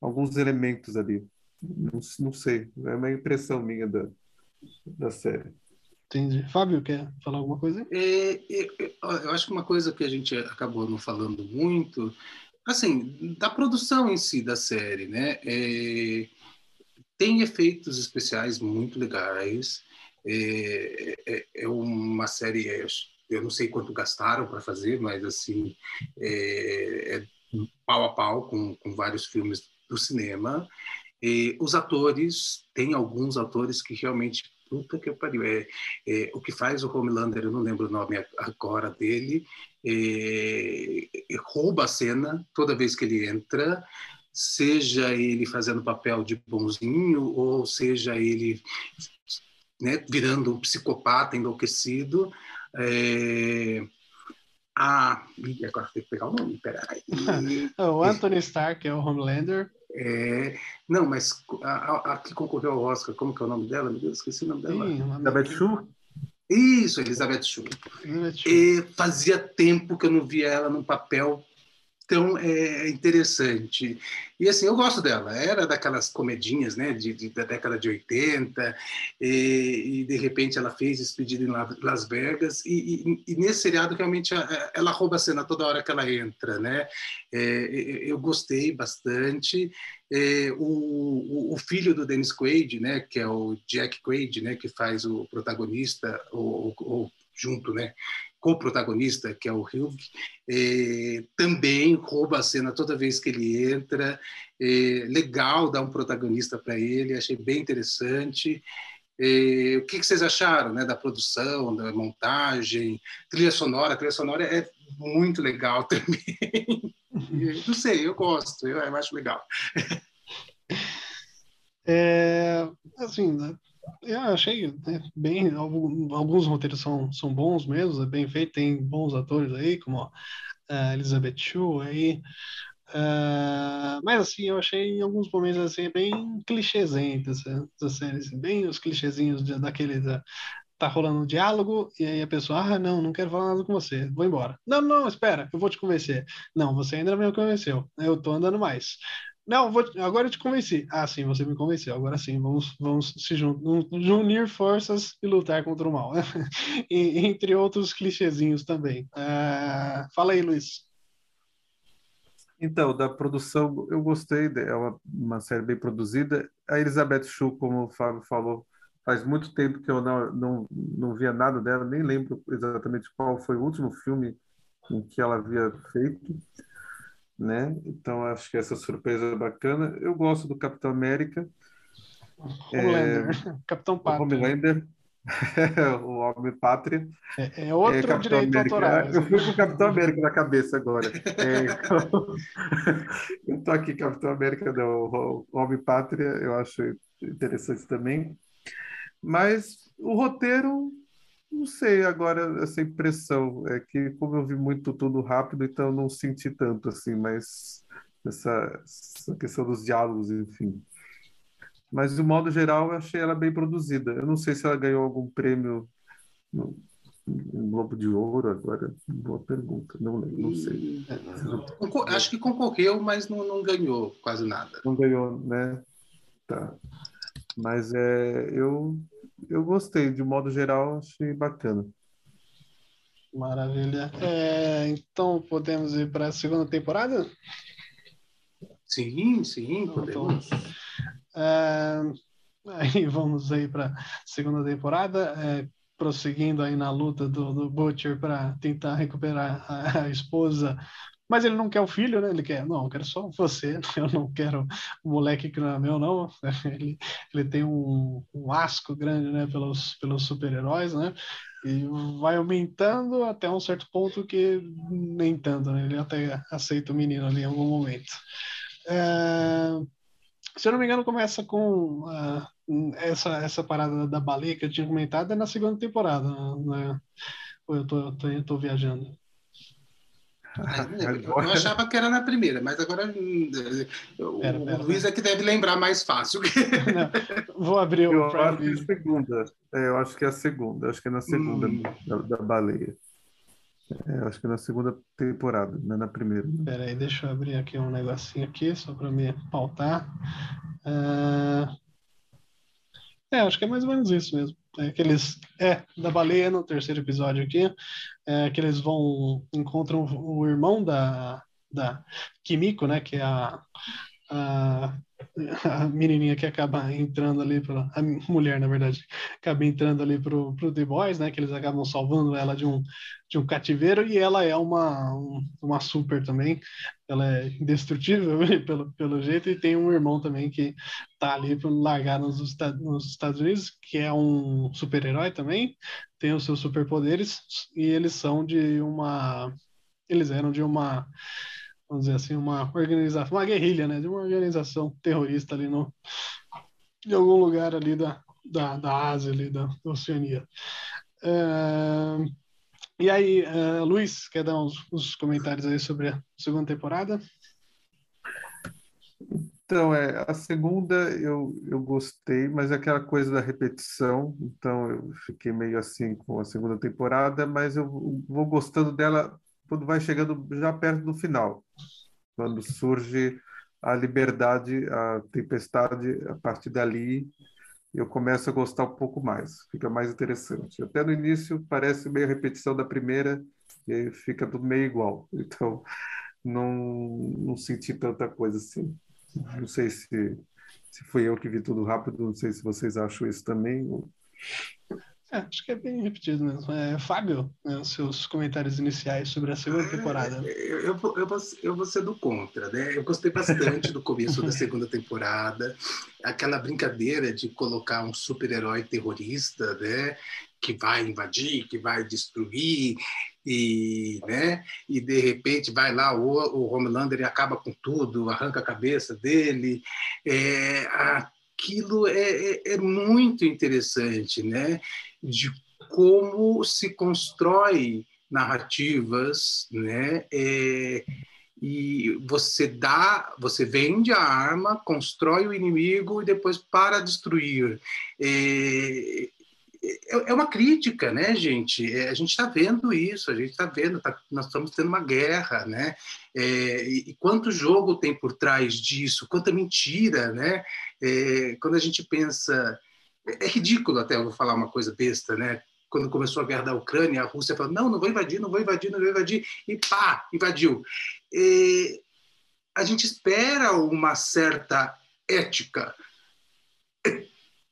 alguns elementos ali. Não, não sei, é uma impressão minha da, da série. Entendi. Fábio, quer falar alguma coisa? É, é, eu acho que uma coisa que a gente acabou não falando muito assim, da produção em si da série, né? É, tem efeitos especiais muito legais. É, é, é uma série, é, eu não sei quanto gastaram para fazer, mas assim, é, é, pau a pau com, com vários filmes do cinema. E os atores, tem alguns atores que realmente puta que pariu. É, é, o que faz o Homelander, eu não lembro o nome agora dele, é, é, rouba a cena toda vez que ele entra, seja ele fazendo papel de bonzinho ou seja ele né, virando um psicopata enlouquecido. É, ah, agora tem que pegar o nome, peraí. o Anthony Stark é o Homelander. É, não, mas a, a, a, que concorreu ao Oscar, como que é o nome dela? Meu Deus, esqueci o nome dela. Sim, Elizabeth Shue? Isso, Elizabeth Shue. Elizabeth Shue. E fazia tempo que eu não via ela num papel tão é, interessante. E assim, eu gosto dela. Era daquelas comedinhas, né, de, de da década de 80, e, e, de repente ela fez Despedida em Las Vegas, e, e, e, nesse seriado realmente ela rouba a cena toda hora que ela entra, né? É, eu gostei bastante. É, o, o, filho do Dennis Quaid, né, que é o Jack Quaid, né, que faz o protagonista, ou, junto, né, co-protagonista, que é o Hugh, é, também rouba a cena toda vez que ele entra. É, legal dar um protagonista para ele, achei bem interessante. É, o que, que, vocês acharam né, da produção, da montagem, trilha sonora? A trilha sonora é muito legal também. Não sei, eu gosto, eu, eu acho legal. É, assim, né, eu achei né, bem. Alguns roteiros são, são bons mesmo, é bem feito, tem bons atores aí, como uh, Elizabeth Shue aí. Uh, mas assim, eu achei em alguns momentos assim, bem clichêsento essa, essa série, assim, bem os clichêzinhos de, daquele da, tá rolando um diálogo e aí a pessoa, ah, não, não quero falar nada com você, vou embora. Não, não, espera, eu vou te convencer. Não, você ainda não me convenceu, eu tô andando mais. Não, vou, agora eu te convenci. Ah, sim, você me convenceu. Agora sim, vamos, vamos se unir forças e lutar contra o mal. e, entre outros clichêzinhos também. Uh, fala aí, Luiz. Então, da produção, eu gostei, é uma, uma série bem produzida. A Elizabeth Shue, como o Fábio falou, faz muito tempo que eu não, não, não via nada dela, nem lembro exatamente qual foi o último filme em que ela havia feito né? Então acho que essa surpresa é bacana. Eu gosto do Capitão América. Homelander, é... Capitão Pátria. Homelander, o Homem Pátria. É, é outro é, Capitão direito América. autoral. Eu fui com o Capitão América na cabeça agora. É, então... eu tô aqui, Capitão América, não, o Homem Pátria, eu acho interessante também. Mas o roteiro não sei agora essa impressão. É que, como eu vi muito tudo rápido, então não senti tanto assim, mas essa, essa questão dos diálogos, enfim. Mas, de modo geral, eu achei ela bem produzida. Eu não sei se ela ganhou algum prêmio no, no Globo de Ouro agora. Boa pergunta, não não sei. Acho que concorreu, mas não, não ganhou quase nada. Não ganhou, né? Tá. Mas é, eu eu gostei, de modo geral, achei bacana. Maravilha. É, então podemos ir para a segunda temporada? Sim, sim, então, podemos. Então, é, aí vamos aí para a segunda temporada, é, prosseguindo aí na luta do, do Butcher para tentar recuperar a, a esposa mas ele não quer o filho, né? Ele quer, não, eu quero só você, eu não quero o moleque que não é meu, não. Ele, ele tem um, um asco grande, né, pelos, pelos super-heróis, né? E vai aumentando até um certo ponto que nem tanto, né? Ele até aceita o menino ali em algum momento. É, se eu não me engano, começa com uh, essa, essa parada da baleia que eu tinha comentado, é na segunda temporada, né? Ou eu tô, eu tô, eu tô viajando? Eu achava que era na primeira, mas agora hum, o, pera, pera, o Luiz é que deve lembrar mais fácil. Não, vou abrir o eu acho que é a segunda. É, eu acho que é a segunda. Acho que é na segunda hum. da, da, baleia. É, acho que é na segunda temporada, não é na primeira. Né? Pera aí, deixa eu abrir aqui um negocinho aqui, só para me pautar. Uh... É, acho que é mais ou menos isso mesmo é, que eles é da baleia no terceiro episódio aqui, é, que eles vão encontram o irmão da da Kimiko, né, que é a, a, a menininha que acaba entrando ali pela a mulher, na verdade, acaba entrando ali pro, pro The Boys, né, que eles acabam salvando ela de um de um cativeiro e ela é uma uma super também, ela é indestrutível pelo, pelo jeito e tem um irmão também que tá ali largar nos, nos Estados Unidos, que é um super-herói também, tem os seus superpoderes e eles são de uma eles eram de uma vamos dizer assim, uma organização, uma guerrilha, né, de uma organização terrorista ali no em algum lugar ali da, da, da Ásia ali da, da Oceania. Uh, e aí, uh, Luiz, quer dar uns, uns, comentários aí sobre a segunda temporada? Então, é, a segunda eu, eu gostei, mas é aquela coisa da repetição, então eu fiquei meio assim com a segunda temporada, mas eu vou gostando dela quando vai chegando já perto do final, quando surge a liberdade, a tempestade, a partir dali eu começo a gostar um pouco mais, fica mais interessante. Até no início parece meio repetição da primeira e fica tudo meio igual. Então não, não senti tanta coisa assim. Não sei se, se fui eu que vi tudo rápido, não sei se vocês acham isso também. É, acho que é bem repetido mesmo. É, Fábio, né, seus comentários iniciais sobre a segunda temporada. É, eu, eu, eu, vou, eu vou ser do contra, né? Eu gostei bastante do começo da segunda temporada, aquela brincadeira de colocar um super-herói terrorista, né? Que vai invadir, que vai destruir, e, né? e de repente vai lá o, o Homelander e acaba com tudo, arranca a cabeça dele. É, aquilo é, é, é muito interessante, né? De como se constrói narrativas, né? É, e você dá, você vende a arma, constrói o inimigo e depois para destruir. É, é, é uma crítica, né, gente? É, a gente está vendo isso, a gente está vendo, tá, nós estamos tendo uma guerra, né? É, e, quanto jogo tem por trás disso, quanta mentira, né? É, quando a gente pensa, é, é ridículo até, eu vou falar uma coisa besta, né? Quando começou a guerra da Ucrânia, a Rússia falou: não, não vou invadir, não vou invadir, não vou invadir, e pá, invadiu. É, a gente espera uma certa ética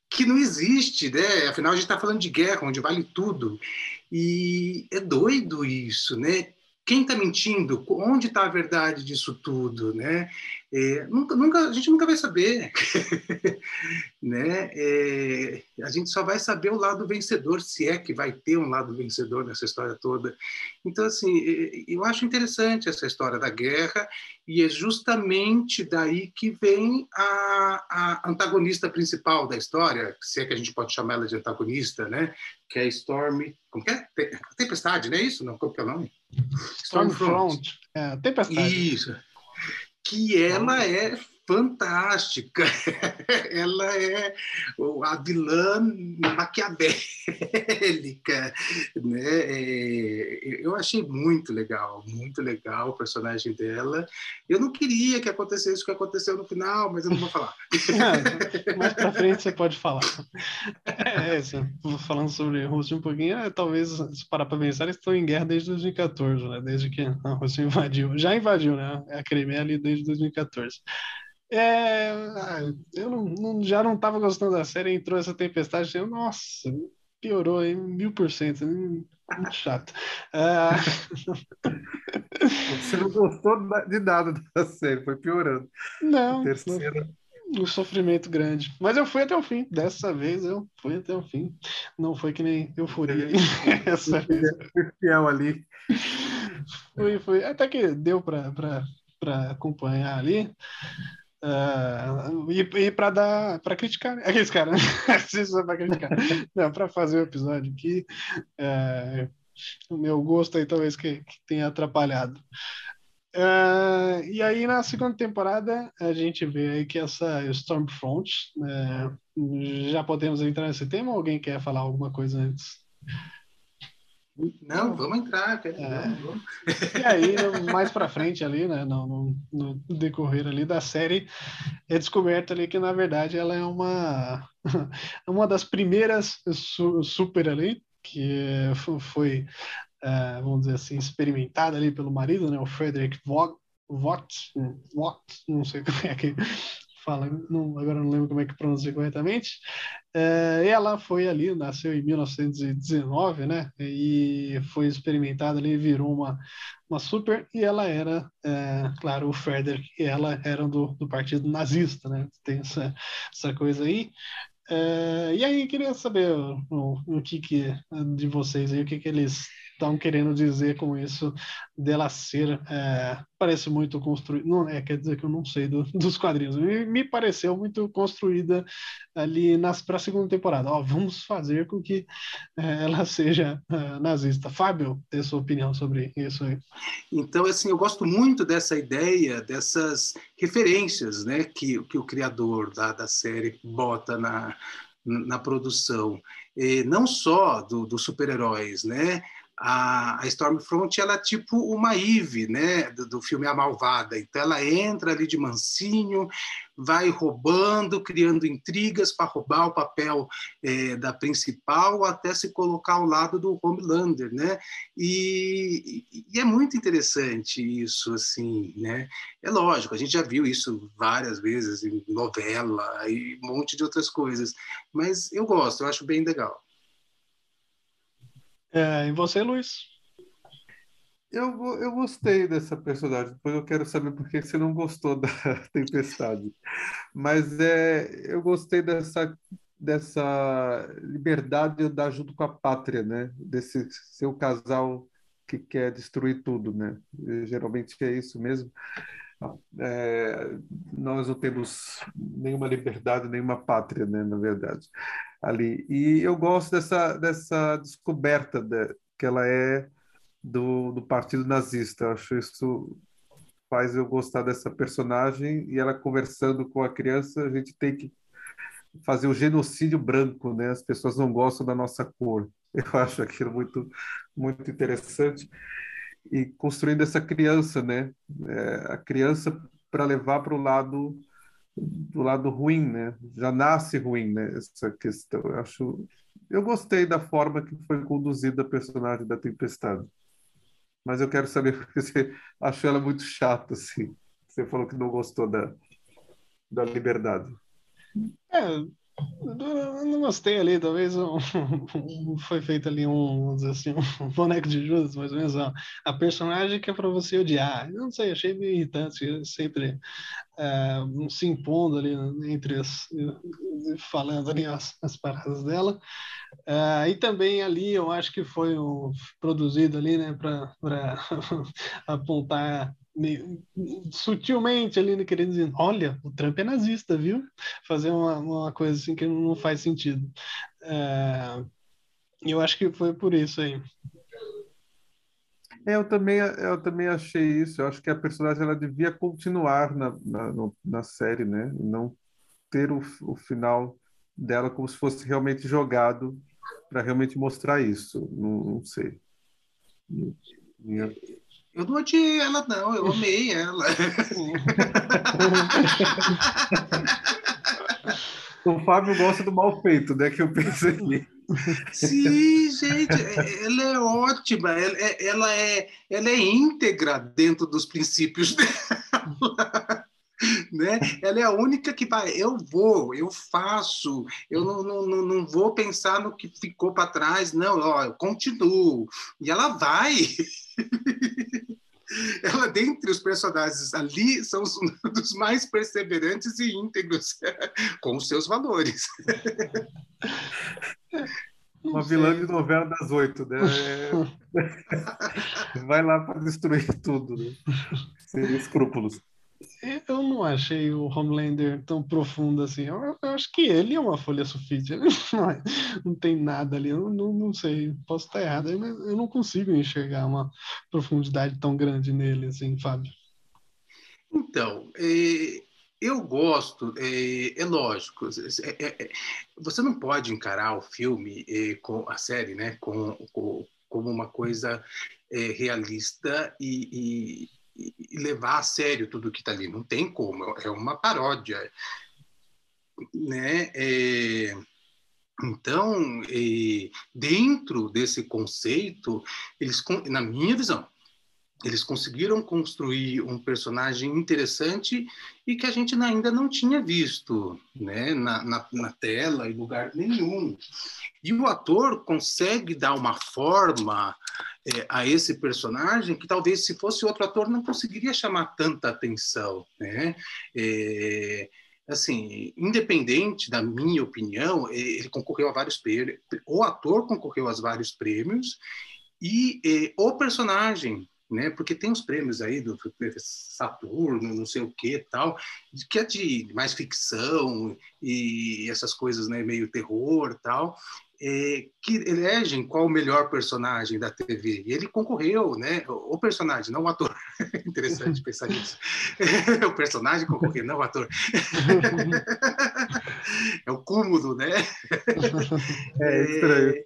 que não existe, né? Afinal, a gente está falando de guerra, onde vale tudo. E é doido isso, né? Quem está mentindo? Onde está a verdade disso tudo, né? É, nunca, nunca, a gente nunca vai saber, né? É, a gente só vai saber o lado vencedor, se é que vai ter um lado vencedor nessa história toda. Então, assim, eu acho interessante essa história da guerra e é justamente daí que vem a, a antagonista principal da história, se é que a gente pode chamar ela de antagonista, né? Que é Storm, como que é? Tempestade, não é isso? Não, qual que é o nome? Stormfront. Storm é, Tempestade. Isso que ela é fantástica. ela é a vilã maquiavélica, né? É, eu achei muito legal, muito legal o personagem dela. Eu não queria que acontecesse o que aconteceu no final, mas eu não vou falar. mais para frente você pode falar. É, isso. falando sobre Rússia um pouquinho, é, talvez se parar para pensar, eles estão em guerra desde 2014, né? Desde que a Rússia invadiu, já invadiu, né? A Crimeia ali desde 2014. É, eu não, não, já não estava gostando da série, entrou essa tempestade, eu, nossa, piorou aí mil por cento, muito chato. É... Você não gostou de nada da série, foi piorando. Não, terceira... um sofrimento grande. Mas eu fui até o fim, dessa vez eu fui até o fim. Não foi que nem euforia essa vez. fiel ali. Fui, fui. Até que deu para acompanhar ali. Uh, e, e para dar para criticar aqueles caras né? para criticar. Não para fazer o episódio aqui uh, o meu gosto aí talvez que, que tenha atrapalhado. Uh, e aí na segunda temporada a gente vê aí que essa Stormfront já podemos entrar nesse tema ou alguém quer falar alguma coisa antes não, vamos entrar. É. Vamos, E aí, mais para frente ali, né, no, no, decorrer ali da série, é descoberto ali que, na verdade, ela é uma, uma das primeiras su, super ali, que foi, é, vamos dizer assim, experimentada ali pelo marido, né, o Frederick Vogt, Vogt, Vogt, não sei como é que fala, não, agora não lembro como é que pronuncia corretamente. É, ela foi ali, nasceu em 1919, né? E foi experimentada ali, virou uma, uma super, e ela era, é, claro, o Frederick, ela era do, do partido nazista, né? Tem essa, essa coisa aí. É, e aí, queria saber o, o, que, que de vocês aí, o que, que eles estão querendo dizer com isso dela ser é, parece muito construída não é quer dizer que eu não sei do, dos quadrinhos me, me, pareceu muito construída ali nas para a segunda temporada. Ó vamos fazer com que é, ela seja é, nazista. Fábio tem sua opinião sobre isso aí. Então assim eu gosto muito dessa ideia dessas referências né que, que o criador da, da série bota na na produção, e não só dos do super-heróis, né? A, Stormfront ela é tipo uma Eve, né, do, do, filme A Malvada. Então ela entra ali de mansinho, vai roubando, criando intrigas para roubar o papel é, da principal até se colocar ao lado do Homelander, né? E, e, é muito interessante isso, assim, né? É lógico, a gente já viu isso várias vezes em novela e um monte de outras coisas, mas eu gosto, eu acho bem legal. É, e você, Luiz? Eu, eu gostei dessa personagem, depois eu quero saber por que você não gostou da Tempestade. Mas é, eu gostei dessa, dessa liberdade de andar junto com a pátria, né? Desse seu casal que quer destruir tudo, né? Geralmente é isso mesmo. É, nós não temos nenhuma liberdade, nenhuma pátria, né, na verdade, ali. E eu gosto dessa, dessa descoberta de, que ela é do, do partido nazista. Eu acho isso faz eu gostar dessa personagem e ela conversando com a criança, a gente tem que fazer o genocídio branco, né? As pessoas não gostam da nossa cor. Eu acho aquilo muito muito interessante e construindo essa criança, né? É, a criança para levar para o lado do lado ruim, né? Já nasce ruim, né? Essa questão. Eu acho, eu gostei da forma que foi conduzida a personagem da Tempestade mas eu quero saber porque você achou ela muito chata, assim. Você falou que não gostou da, da liberdade. É, não gostei ali, talvez um, foi feito ali um, vamos dizer assim, um boneco de Judas, mais ou menos, a personagem que é para você odiar. Eu não sei, achei meio irritante, sempre é, se impondo ali entre as, falando ali as, as paradas dela. É, e também ali eu acho que foi um, produzido ali, né, para apontar sutilmente ali né, querendo dizer, olha, o Trump é nazista, viu? Fazer uma, uma coisa assim que não faz sentido. É, eu acho que foi por isso aí. É, eu também, eu também achei isso. Eu acho que a personagem ela devia continuar na, na, na série, né? Não ter o, o final dela como se fosse realmente jogado para realmente mostrar isso. Não, não sei. Minha... Eu não odiei ela, não, eu amei ela. o Fábio gosta do mal feito, né? Que eu pensei. Sim, gente, ela é ótima, ela é, ela é, ela é íntegra dentro dos princípios dela. Né? Ela é a única que vai, eu vou, eu faço, eu não, não, não vou pensar no que ficou para trás, não, ó, eu continuo. E ela vai. ela, dentre os personagens ali, são os dos mais perseverantes e íntegros com os seus valores. Uma vilã de novela das oito, né? Vai lá para destruir tudo, né? Sem escrúpulos. Eu não achei o Homelander tão profundo assim. Eu, eu, acho que ele é uma folha sulfite. Não, é, não tem nada ali. Eu não, não sei, posso estar errado, mas eu não consigo enxergar uma profundidade tão grande nele, assim, Fábio. Então, é, eu gosto, é, é lógico, é, é, é, você não pode encarar o filme, é, com a série, né, com, com como uma coisa realista e, e e levar a sério tudo que está ali. Não tem como, é uma paródia. Né? É, então, é, dentro desse conceito, eles, na minha visão, eles conseguiram construir um personagem interessante e que a gente ainda não tinha visto né, na, na, na, tela em lugar nenhum. E o ator consegue dar uma forma é, a esse personagem que talvez se fosse outro ator não conseguiria chamar tanta atenção, né? É, assim, independente da minha opinião, é, ele concorreu a vários prêmios, o ator concorreu a vários prêmios e é, o personagem né? Porque tem os prêmios aí do Saturno, não sei o que tal, que é de mais ficção e essas coisas, né? Meio terror tal é, que elegem qual o melhor personagem da TV. E ele concorreu, né? O personagem, não o ator. Interessante pensar nisso. o personagem concorreu, não o ator. é o cúmulo, né? É estranho. É,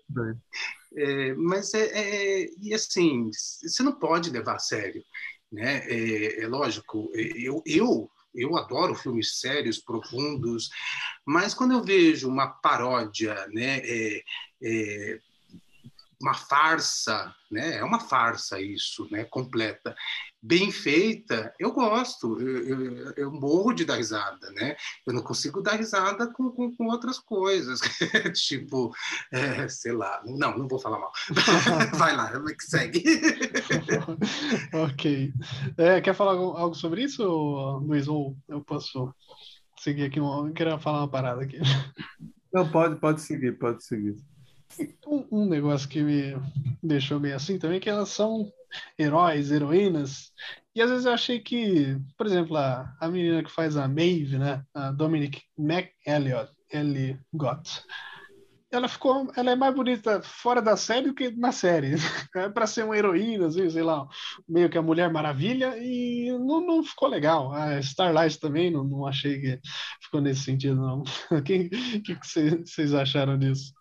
mas é, é, e assim, você não pode levar a sério, né? É, é lógico. Eu, eu eu adoro filmes sérios, profundos, mas quando eu vejo uma paródia, né, é, é, uma farsa, né, é uma farsa isso, né, completa, bem feita, eu gosto, eu, eu, eu, morro de dar risada, né? Eu não consigo dar risada com, com, com outras coisas, tipo, é, sei lá, não, não vou falar mal. Vai lá, que segue. ok. É, quer falar algo sobre isso, Luiz? Ou eu posso seguir aqui? Eu queria falar uma parada aqui. Não, pode, pode seguir, pode seguir. Um, um negócio que me deixou meio assim também é que elas são heróis, heroínas. E às vezes eu achei que, por exemplo, a, a menina que faz a Maeve, né? A Dominic McElliot, Ellie Gott. ela ficou, ela é mais bonita fora da série do que na série. É para ser uma heroína, assim, sei lá, meio que a Mulher Maravilha, e não, não ficou legal. A Starlight também, não, não achei que ficou nesse sentido, não. O que, que vocês acharam disso?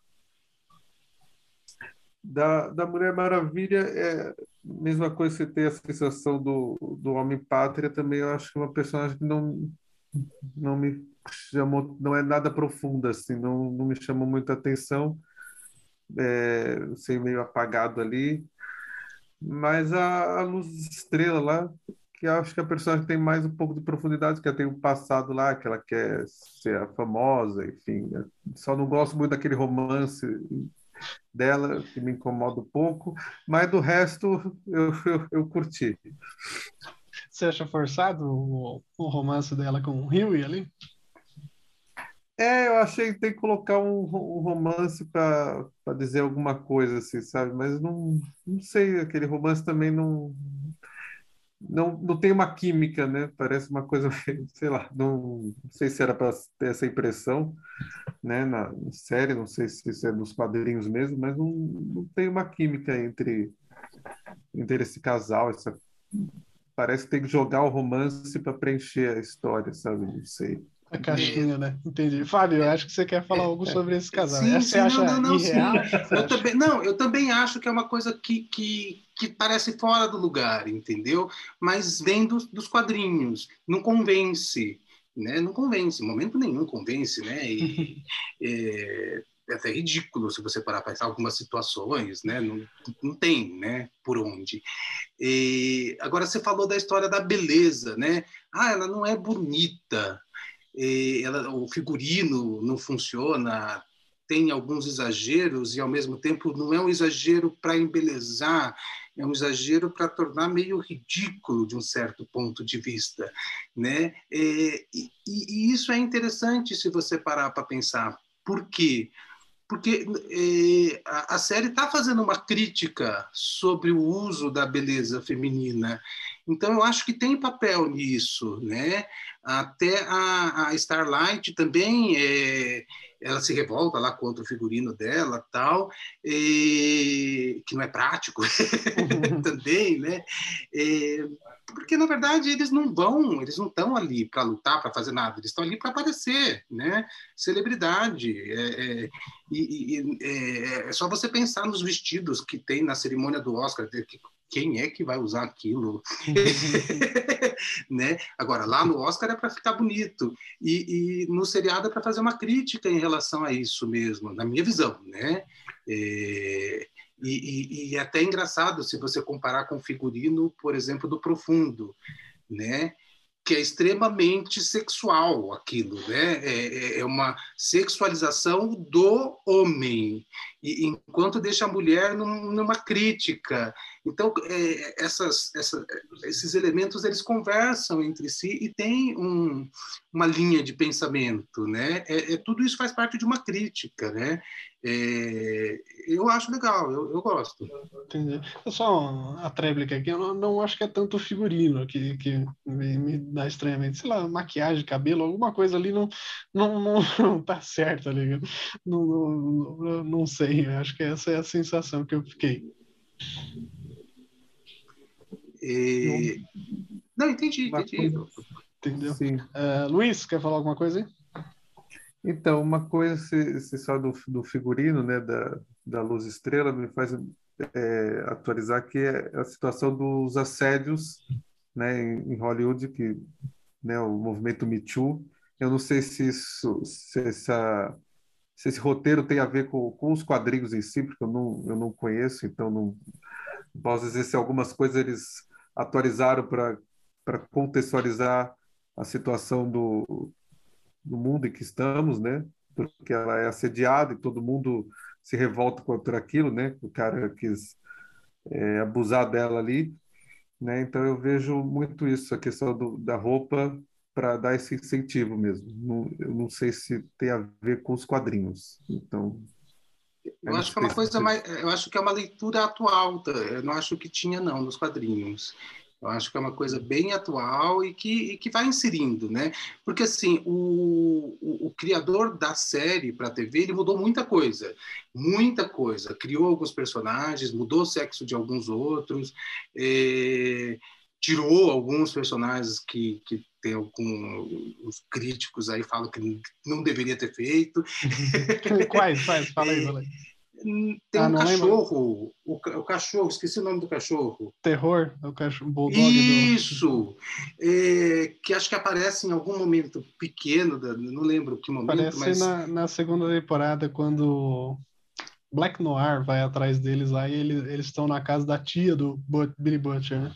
Da, da Mulher Maravilha, é mesma coisa que tem a sensação do, do Homem-Pátria, também eu acho que é uma personagem que não, não me chamou, não é nada profunda, assim, não, não me chamou muita atenção. É, sei meio apagado ali. Mas a, a Luz Estrela lá, que acho que a personagem tem mais um pouco de profundidade, que ela tem um passado lá, que ela quer ser famosa, enfim. Só não gosto muito daquele romance dela, que me incomoda um pouco, mas do resto eu, eu, eu curti. Você acha forçado o, o romance dela com o Huey ali? É, eu achei que tem que colocar um, um romance para dizer alguma coisa, assim, sabe? Mas não, não sei, aquele romance também não, não, não tem uma química, né? Parece uma coisa, sei lá, não, não sei se era para ter essa impressão, né? Na, série, não sei se isso é nos quadrinhos mesmo, mas não, não tem uma química entre, entre esse casal, essa, parece que tem que jogar o romance para preencher a história, sabe? Não sei. A caixinha, né? Entendi. Fábio, eu acho que você quer falar algo sobre esse casal. Sim, você sim, acha não, não, irreal? Eu também, não, eu também acho que é uma coisa que, que, que parece fora do lugar, entendeu? Mas vem dos, dos quadrinhos, não convence, né? Não convence, em momento nenhum convence, né? E, é, é até ridículo se você parar para pensar algumas situações, né? Não, não tem, né? Por onde. E, agora você falou da história da beleza, né? Ah, ela não é bonita, ela, o figurino não funciona, tem alguns exageros e ao mesmo tempo não é um exagero para embelezar, é um exagero para tornar meio ridículo de um certo ponto de vista, né? E, e, e isso é interessante se você parar para pensar. Por quê? Porque é, a, a série está fazendo uma crítica sobre o uso da beleza feminina então, eu acho que tem papel nisso, né? Até a, a Starlight também, é, ela se revolta lá contra o figurino dela, tal, e, que não é prático também, né? Porque na verdade eles não vão, eles não estão ali para lutar, para fazer nada, eles estão ali para aparecer, né? Celebridade. É, é, e, é, é, só você pensar nos vestidos que tem na cerimônia do Oscar, que quem é que vai usar aquilo? né? Agora, lá no Oscar é para ficar bonito, e, e, no seriado é para fazer uma crítica em relação a isso mesmo, na minha visão. Né? É, e, e, e é até engraçado se você comparar com o figurino, por exemplo, do Profundo. Né? Que é extremamente sexual aquilo, né? É, é, é uma sexualização do homem, e, enquanto deixa a mulher num, numa crítica. Então, é, essas, essa, esses elementos eles conversam entre si e tem um, uma linha de pensamento, né? É, é, tudo isso faz parte de uma crítica, né? É, eu acho legal, eu, eu gosto. Entendi. Só a tréplica aqui, eu não, não, acho que é tanto figurino que, que me, me, dá estranhamente. Sei lá, maquiagem, cabelo, alguma coisa ali não, não, não, não tá certo ali. Não, não, não, sei, eu acho que essa é a sensação que eu fiquei. E... Não, entendi, entendi. Entendeu? Uh, Luiz, quer falar alguma coisa aí? Então, uma coisa, se, se só do, do figurino, né, da, da Luz Estrela, me faz é, atualizar que é a situação dos assédios né, em, em Hollywood, que né, o movimento Me Too. Eu não sei se, isso, se, essa, se esse roteiro tem a ver com, com os quadrinhos em si, porque eu não, eu não conheço, então não posso dizer se algumas coisas eles atualizaram para contextualizar a situação do, no mundo em que estamos, né? Porque ela é assediada e todo mundo se revolta contra aquilo, né? O cara quis é, abusar dela ali, né? Então eu vejo muito isso, a questão do, da roupa para dar esse incentivo mesmo. Não, eu não sei se tem a ver com os quadrinhos. Então eu acho que é uma coisa mais, eu acho que é uma leitura atual. Tá? Eu não acho que tinha não nos quadrinhos. Eu acho que é uma coisa bem atual e que, e que vai inserindo, né? Porque, assim, o, o, o criador da série para a TV, ele mudou muita coisa, muita coisa. Criou alguns personagens, mudou o sexo de alguns outros, é, tirou alguns personagens que, que tem alguns críticos aí falam que não deveria ter feito. Quais? Quais? Fala aí, fala aí. Tem ah, um cachorro, o, o, cachorro, esqueci o nome do cachorro. Terror, o cachorro bulldog. Isso, do... é, que acho que aparece em algum momento pequeno, não lembro que momento. Aparece mas... na, na segunda temporada, quando Black Noir vai atrás deles lá e eles estão na casa da tia do Billy Butcher, né?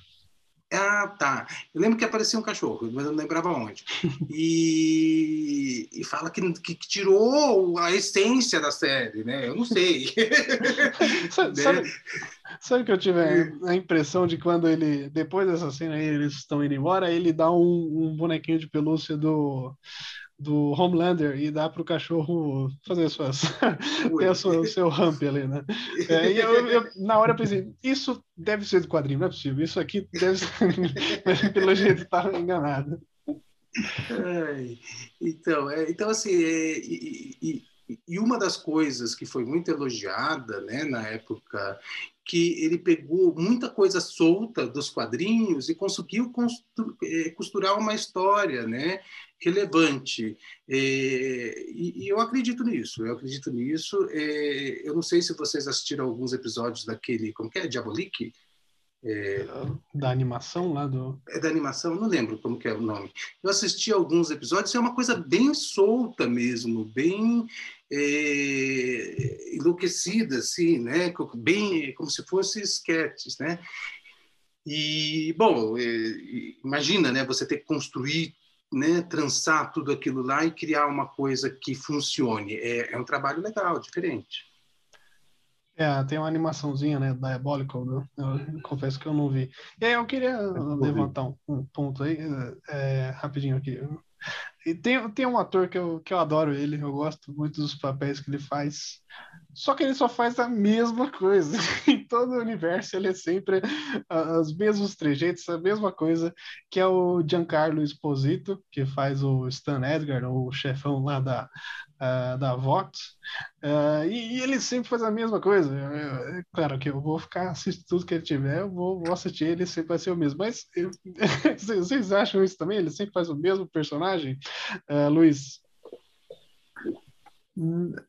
Ah, tá. Eu lembro que aparecia um cachorro, mas eu não lembrava onde. E, e fala que, que, que, tirou a essência da série, né? Eu não sei. sabe, sabe, sabe, que eu tive a, impressão de quando ele, depois dessa cena aí, eles estão indo embora, ele dá um, um bonequinho de pelúcia do do Homelander e dá para o cachorro fazer suas ter sua, o seu ramp ali, né? É, e eu, eu, na hora eu pensei, isso deve ser do quadrinho, não é possível. Isso aqui deve ser pelo jeito estava enganado. então, é, então assim, é, e, e, e, uma das coisas que foi muito elogiada, né, na época que ele pegou muita coisa solta dos quadrinhos e conseguiu é, costurar uma história, né? relevante. É, e, e, eu acredito nisso, eu acredito nisso. É, eu não sei se vocês assistiram alguns episódios daquele, como que é, Diabolique? É, da animação lá do. É da animação, não lembro como que é o nome. Eu assisti alguns episódios, é uma coisa bem solta mesmo, bem é, enlouquecida, assim, né? Bem como se fossem sketches, né? E, bom, é, imagina, né? Você ter que construir né, trançar tudo aquilo lá e criar uma coisa que funcione. É, é um trabalho legal, diferente. É, tem uma animaçãozinha, né, Diabolical, né? eu confesso que eu não vi. E aí eu queria levantar um, um ponto aí, é, rapidinho aqui. E tem, tem um ator que eu, que eu adoro ele, eu gosto muito dos papéis que ele faz. Só que ele só faz a mesma coisa. em todo o universo ele é sempre os mesmos trejeitos, a mesma coisa, que é o Giancarlo Esposito, que faz o Stan Edgar, o chefão lá da, uh, da Vox. Uh, e, e, ele sempre faz a mesma coisa. É claro que eu vou ficar assistindo tudo que ele tiver, eu vou, vou assistir ele, sempre vai ser o mesmo. Mas eu, vocês acham isso também? Ele sempre faz o mesmo personagem? Uh, Luiz?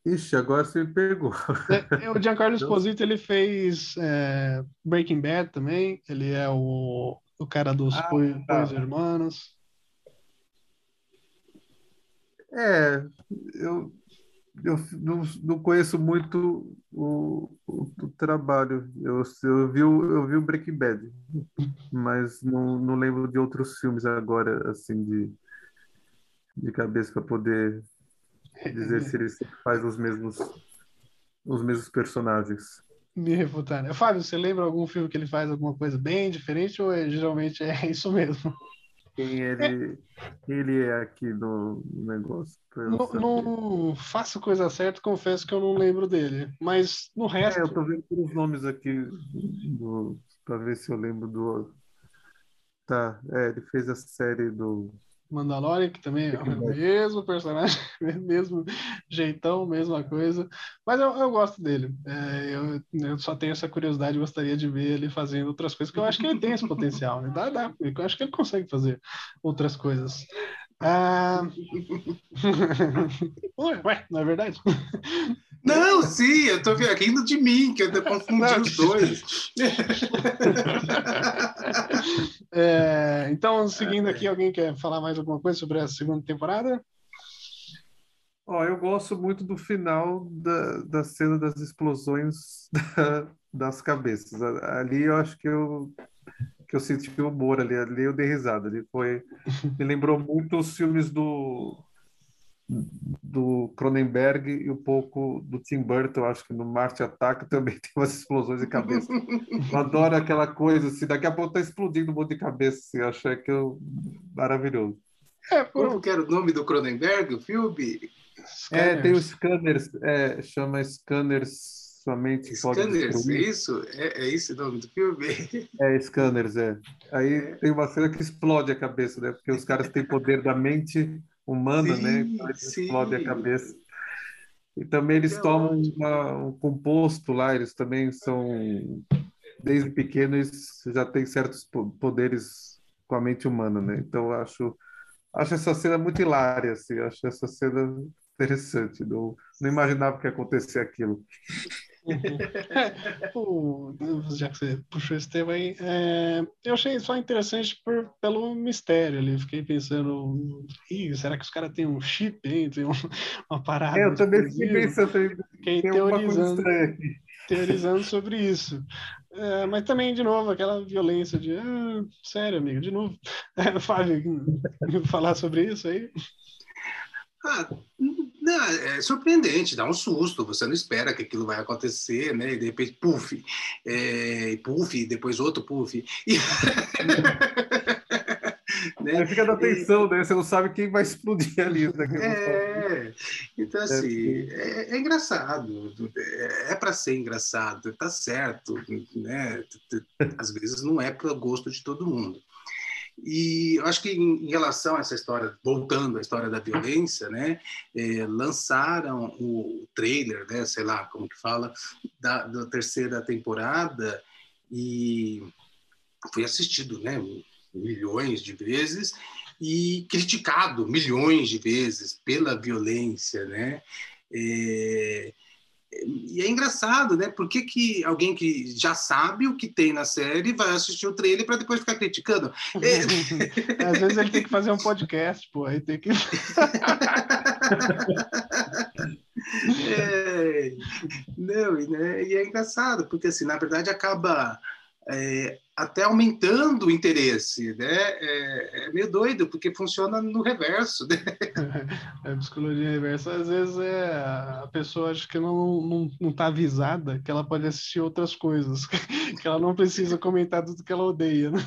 Ixi, agora você me pegou. É, o Giancarlo Esposito, ele fez é, Breaking Bad também. Ele é o, o cara dos ah, Pois tá. Hermanos. É, eu, eu não, não conheço muito o, o, o trabalho. Eu, eu, vi o, eu vi o Breaking Bad, mas não, não lembro de outros filmes agora, assim, de, de cabeça para poder dizer se ele sempre faz os mesmos, os mesmos personagens. Me refutar, né? Fábio, você lembra algum filme que ele faz alguma coisa bem diferente ou é, geralmente é isso mesmo? Quem ele, é. ele é aqui no negócio? Não, não, faço coisa certa, confesso que eu não lembro dele. Mas no resto. É, eu tô vendo os nomes aqui para ver se eu lembro do. Tá, é, ele fez a série do Mandalorian, que também é o mesmo personagem, mesmo jeitão, mesma coisa. Mas eu, eu gosto dele. É, eu, eu só tenho essa curiosidade, gostaria de ver ele fazendo outras coisas, porque eu acho que ele tem esse potencial. Né? Dá, dá, eu acho que ele consegue fazer outras coisas. Ah... Ué, não é verdade? Não, sim, eu tô rindo de mim, que eu confundi os dois. É, então, seguindo aqui, alguém quer falar mais alguma coisa sobre a segunda temporada? Ó, eu gosto muito do final da, da cena das explosões da, das cabeças. Ali eu acho que eu que eu senti o humor ali, ali eu dei risada. Ali foi, me lembrou muito os filmes do do Cronenberg e um pouco do Tim Burton, acho que no Marte Ataca também tem umas explosões de cabeça. Eu adoro aquela coisa, assim, daqui a pouco tá explodindo um monte de cabeça, assim, eu achei aquilo maravilhoso. É, Como que era o nome do Cronenberg, o filme? É, tem os scanners, é, chama Scanners sua mente Scanners, é isso? É, é esse o nome do filme? É, Scanners, é. Aí é. tem uma cena que explode a cabeça, né? Porque os caras têm poder da mente humana, sim, né? Então explode a cabeça. E também eles tomam uma, um composto lá, eles também são, desde pequenos, já têm certos poderes com a mente humana, né? Então acho, acho essa cena muito hilária, assim, acho essa cena interessante. Não, não imaginava que ia acontecer aquilo. o, já que você puxou esse tema aí, é, eu achei só interessante por, pelo mistério ali. Fiquei pensando, será que os caras têm um chip aí? Tem um, uma parada? Eu também fiquei pensando, fiquei teorizando, teorizando sobre isso. É, mas também, de novo, aquela violência de ah, sério, amigo, de novo. É, Fábio, falar sobre isso aí? Ah, não, é surpreendente, dá um susto, você não espera que aquilo vai acontecer, né? E de repente, puff, é, puff, depois outro puff. E... né? Fica da tensão, né? Você não sabe quem vai explodir ali. Né? É, então assim, é, é engraçado, é, é para ser engraçado, tá certo, né? Às vezes não é para o gosto de todo mundo. E eu acho que em, relação a essa história, voltando à história da violência, né, é, lançaram o trailer, né, sei lá como que fala, da, da terceira temporada e foi assistido, né, milhões de vezes e criticado milhões de vezes pela violência, né? É, e é engraçado, né? Por que, que alguém que já sabe o que tem na série vai assistir o trailer para depois ficar criticando? É... Às vezes ele tem que fazer um podcast, pô, aí tem que. é... Não, né? e é engraçado, porque assim, na verdade acaba é, até aumentando o interesse, né? É, é, meio doido, porque funciona no reverso, né? É, a psicologia reversa, às vezes, é, a pessoa acha que não, não, não tá avisada que ela pode assistir outras coisas, que ela não precisa comentar tudo que ela odeia, né?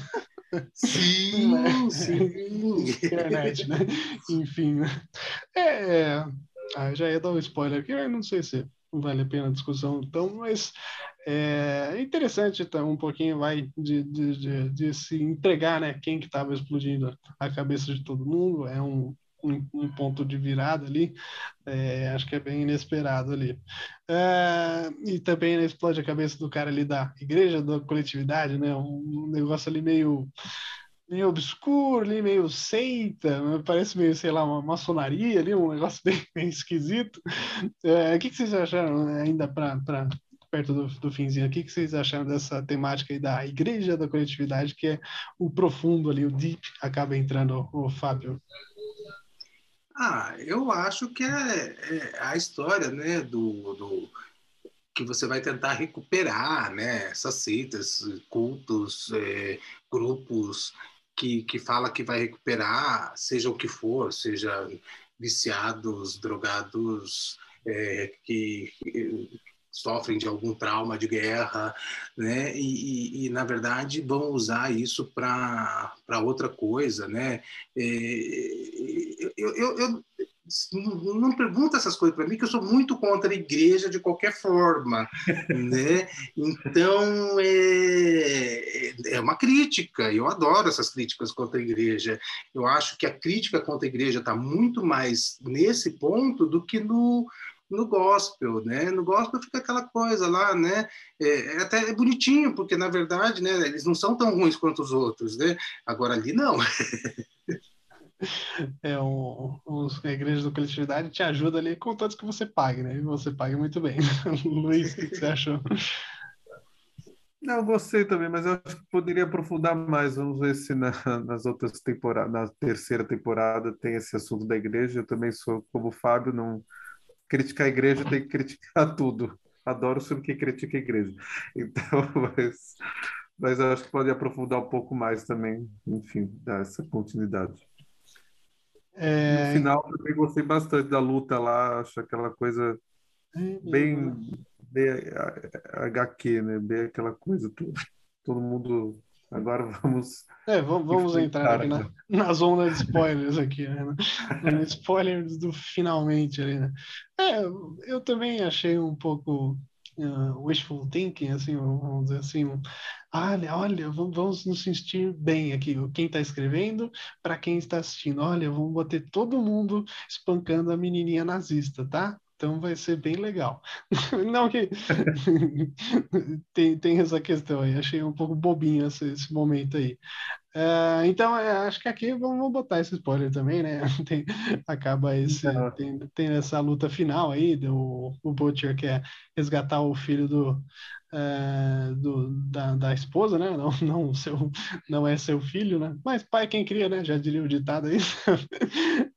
Sim, né? sim. Internet, né? Enfim, né? É, ah, já ia dar um spoiler aqui, não sei se vale a pena a discussão, então, mas é interessante então, um pouquinho vai de, de, de, de se entregar, né? Quem que estava explodindo a cabeça de todo mundo é um, um, um ponto de virada ali. É, acho que é bem inesperado ali. É, e também né, explode a cabeça do cara ali da igreja, da coletividade, né? Um negócio ali meio meio obscuro, ali, meio seita, né? parece meio, sei lá, uma maçonaria ali, um negócio bem, bem esquisito. É, o que, que vocês acharam né, ainda para perto do, do finzinho aqui, o que vocês acharam dessa temática aí da igreja da coletividade, que é o profundo ali, o deep, acaba entrando o, Fábio? Ah, eu acho que é, é a história, né, do, do, que você vai tentar recuperar, né, essas seitas, cultos, é, grupos que, que fala que vai recuperar, seja o que for, seja viciados, drogados, é, que, sofrem de algum trauma de guerra, né? E, e, e na verdade vão usar isso para outra coisa, né? É, eu, eu, eu não pergunta essas coisas para mim, que eu sou muito contra a igreja de qualquer forma, né? Então é, é uma crítica. Eu adoro essas críticas contra a igreja. Eu acho que a crítica contra a igreja está muito mais nesse ponto do que no no gospel, né? No gospel fica aquela coisa lá, né? É, é até é bonitinho, porque na verdade, né? Eles não são tão ruins quanto os outros, né? Agora ali não. É, um, os, a igreja da coletividade te ajuda ali com todos que você pague, né? E você paga muito bem. Luiz, o que você achou? Não, gostei também, mas eu acho que poderia aprofundar mais. Vamos ver se na, nas outras temporadas, na terceira temporada tem esse assunto da igreja. Eu também sou como o Fábio, não, criticar a igreja tem que criticar tudo. Adoro sobre quem critica a igreja. Então, mas, mas eu acho que pode aprofundar um pouco mais também, enfim, dar essa continuidade. É... No final, também gostei bastante da luta lá, acho aquela coisa bem, bem HQ, né? Bem aquela coisa, tudo, todo mundo Agora vamos. É, vamos, vamos entrar aqui na, na zona de spoilers aqui, né? spoilers do finalmente ali, né? É, eu também achei um pouco uh, wishful thinking, assim, vamos dizer assim, um, olha, olha, vamos, vamos nos sentir bem aqui, quem está escrevendo, para quem está assistindo, olha, vamos bater todo mundo espancando a menininha nazista, tá? Então vai ser bem legal. Não que tem, tem essa questão aí, achei um pouco bobinho esse, esse momento aí. Uh, então, é, acho que aqui vamos botar esse spoiler também, né? Tem, acaba esse. Tem, tem, essa luta final aí, do, o Butcher quer resgatar o filho do, uh, do, da, da esposa, né? Não, não, seu, não é seu filho, né? Mas pai é quem cria, né? Já diria o ditado aí.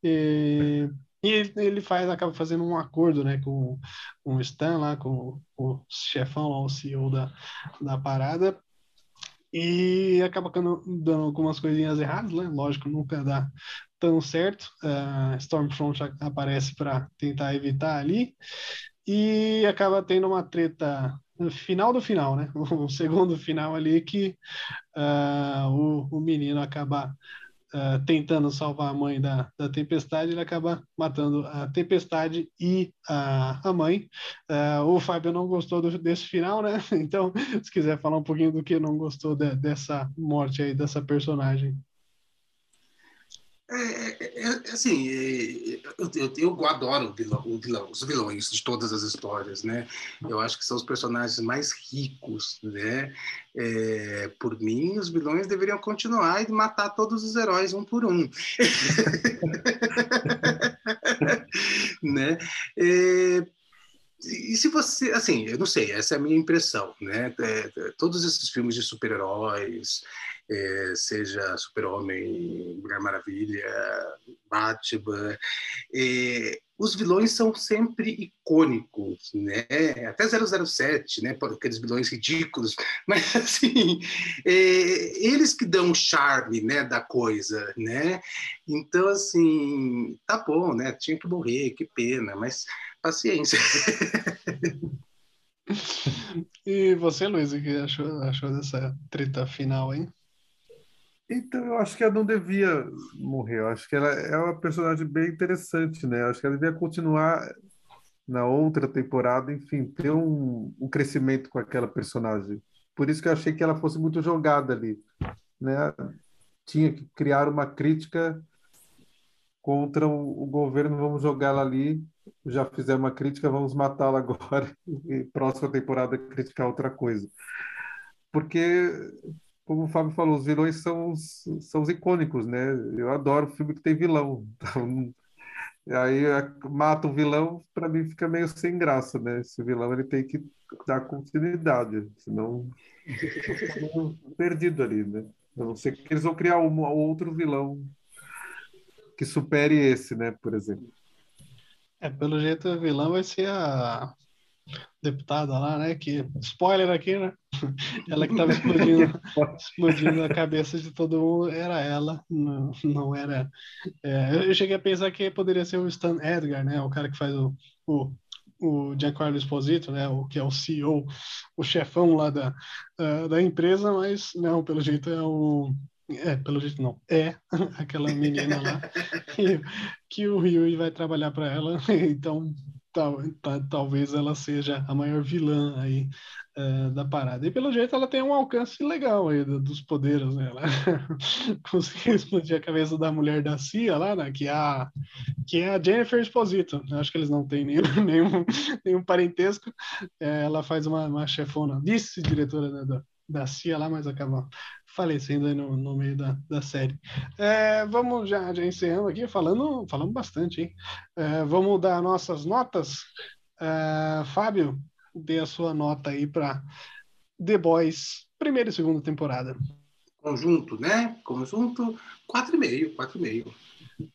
e, e ele faz, acaba fazendo um acordo né, com, com o Stan lá, com o chefão, lá, o CEO da, da parada, e acaba dando algumas coisinhas erradas, né? Lógico, nunca dá tão certo. Uh, Stormfront aparece para tentar evitar ali e acaba tendo uma treta final do final, né? O segundo final ali que uh, o, o menino acaba uh, tentando salvar a mãe da, da tempestade, ele acaba matando a tempestade e a, a mãe. Uh, o Fábio não gostou do, desse final, né? Então, se quiser falar um pouquinho do que não gostou de, dessa morte aí, dessa personagem. É, é, é, assim, é, eu, eu, eu, adoro vilão, vilão, os vilões de todas as histórias, né? Eu acho que são os personagens mais ricos, né? É, por mim, os vilões deveriam continuar e matar todos os heróis um por um, né? É, e se você, assim, eu não sei, essa é a minha impressão, né? É, todos esses filmes de super-heróis, é, seja Super-Homem, Mulher Maravilha, Batman. É, os vilões são sempre icônicos, né? Até 007, né? Aqueles vilões ridículos, mas assim, é, eles que dão o charme, né, da coisa, né? Então assim, tá bom, né? Tinha que morrer, que pena, mas paciência. E você, Luiz, o que achou, achou dessa treta final, hein? Então, eu acho que ela não devia morrer. Eu acho que ela é uma personagem bem interessante, né? Eu acho que ela devia continuar na outra temporada, enfim, ter um, um crescimento com aquela personagem. Por isso que eu achei que ela fosse muito jogada ali, né? Tinha que criar uma crítica contra o, o governo, vamos jogá-la ali. Já fizemos uma crítica, vamos matá-la agora e próxima temporada criticar outra coisa. Porque como o Fábio falou, os vilões são os, são os icônicos, né? Eu adoro filme que tem vilão. Então, aí mata o vilão, para mim fica meio sem graça, né? Esse vilão ele tem que dar continuidade, senão perdido ali, né? A não ser que eles vão criar um outro vilão que supere esse, né? Por exemplo. É, pelo jeito o vilão vai ser a deputada lá, né? Que spoiler aqui, né? Ela que estava explodindo, explodindo a cabeça de todo mundo era ela, não, não era. É, eu cheguei a pensar que poderia ser o Stan Edgar, né? O cara que faz o, o, o Giancarlo Esposito, né? O que é o CEO, o chefão lá da, uh, da empresa, mas não, pelo jeito é o é, pelo jeito não. É aquela menina lá que, que o Rui vai trabalhar para ela. Então tal, talvez ela seja a maior vilã aí uh, da parada. E pelo jeito ela tem um alcance legal aí do, dos poderes, né? Ela conseguiu explodir a cabeça da mulher da CIA lá, né? Que é a, que é a Jennifer Esposito. Eu acho que eles não têm nenhum, nenhum, nenhum parentesco. É, ela faz uma, uma chefona, vice-diretora né, da, da CIA lá, mas acaba falecendo aí no, no meio da, da série. É, vamos já, já encerrando aqui, falando, falando bastante, hein? É, vamos dar nossas notas. É, Fábio, dê a sua nota aí para The Boys, primeira e segunda temporada. Conjunto, né? Conjunto, 4,5, 4,5.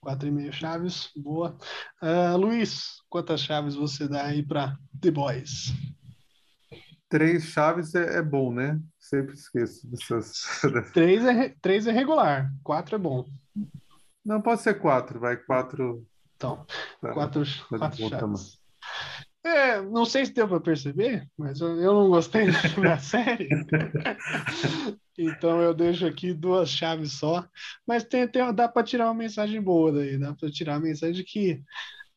4,5 chaves, boa. Uh, Luiz, quantas chaves você dá aí para The Boys? Três chaves é, é bom, né? sempre esqueço dessas. três, é, três é regular, quatro é bom. Não, pode ser quatro, vai, quatro. Então, tá, quatro, tá quatro chaves. É, não sei se deu para perceber, mas eu, eu não gostei da série. então eu deixo aqui duas chaves só. Mas tem, tem, dá para tirar uma mensagem boa daí. Dá para tirar a mensagem que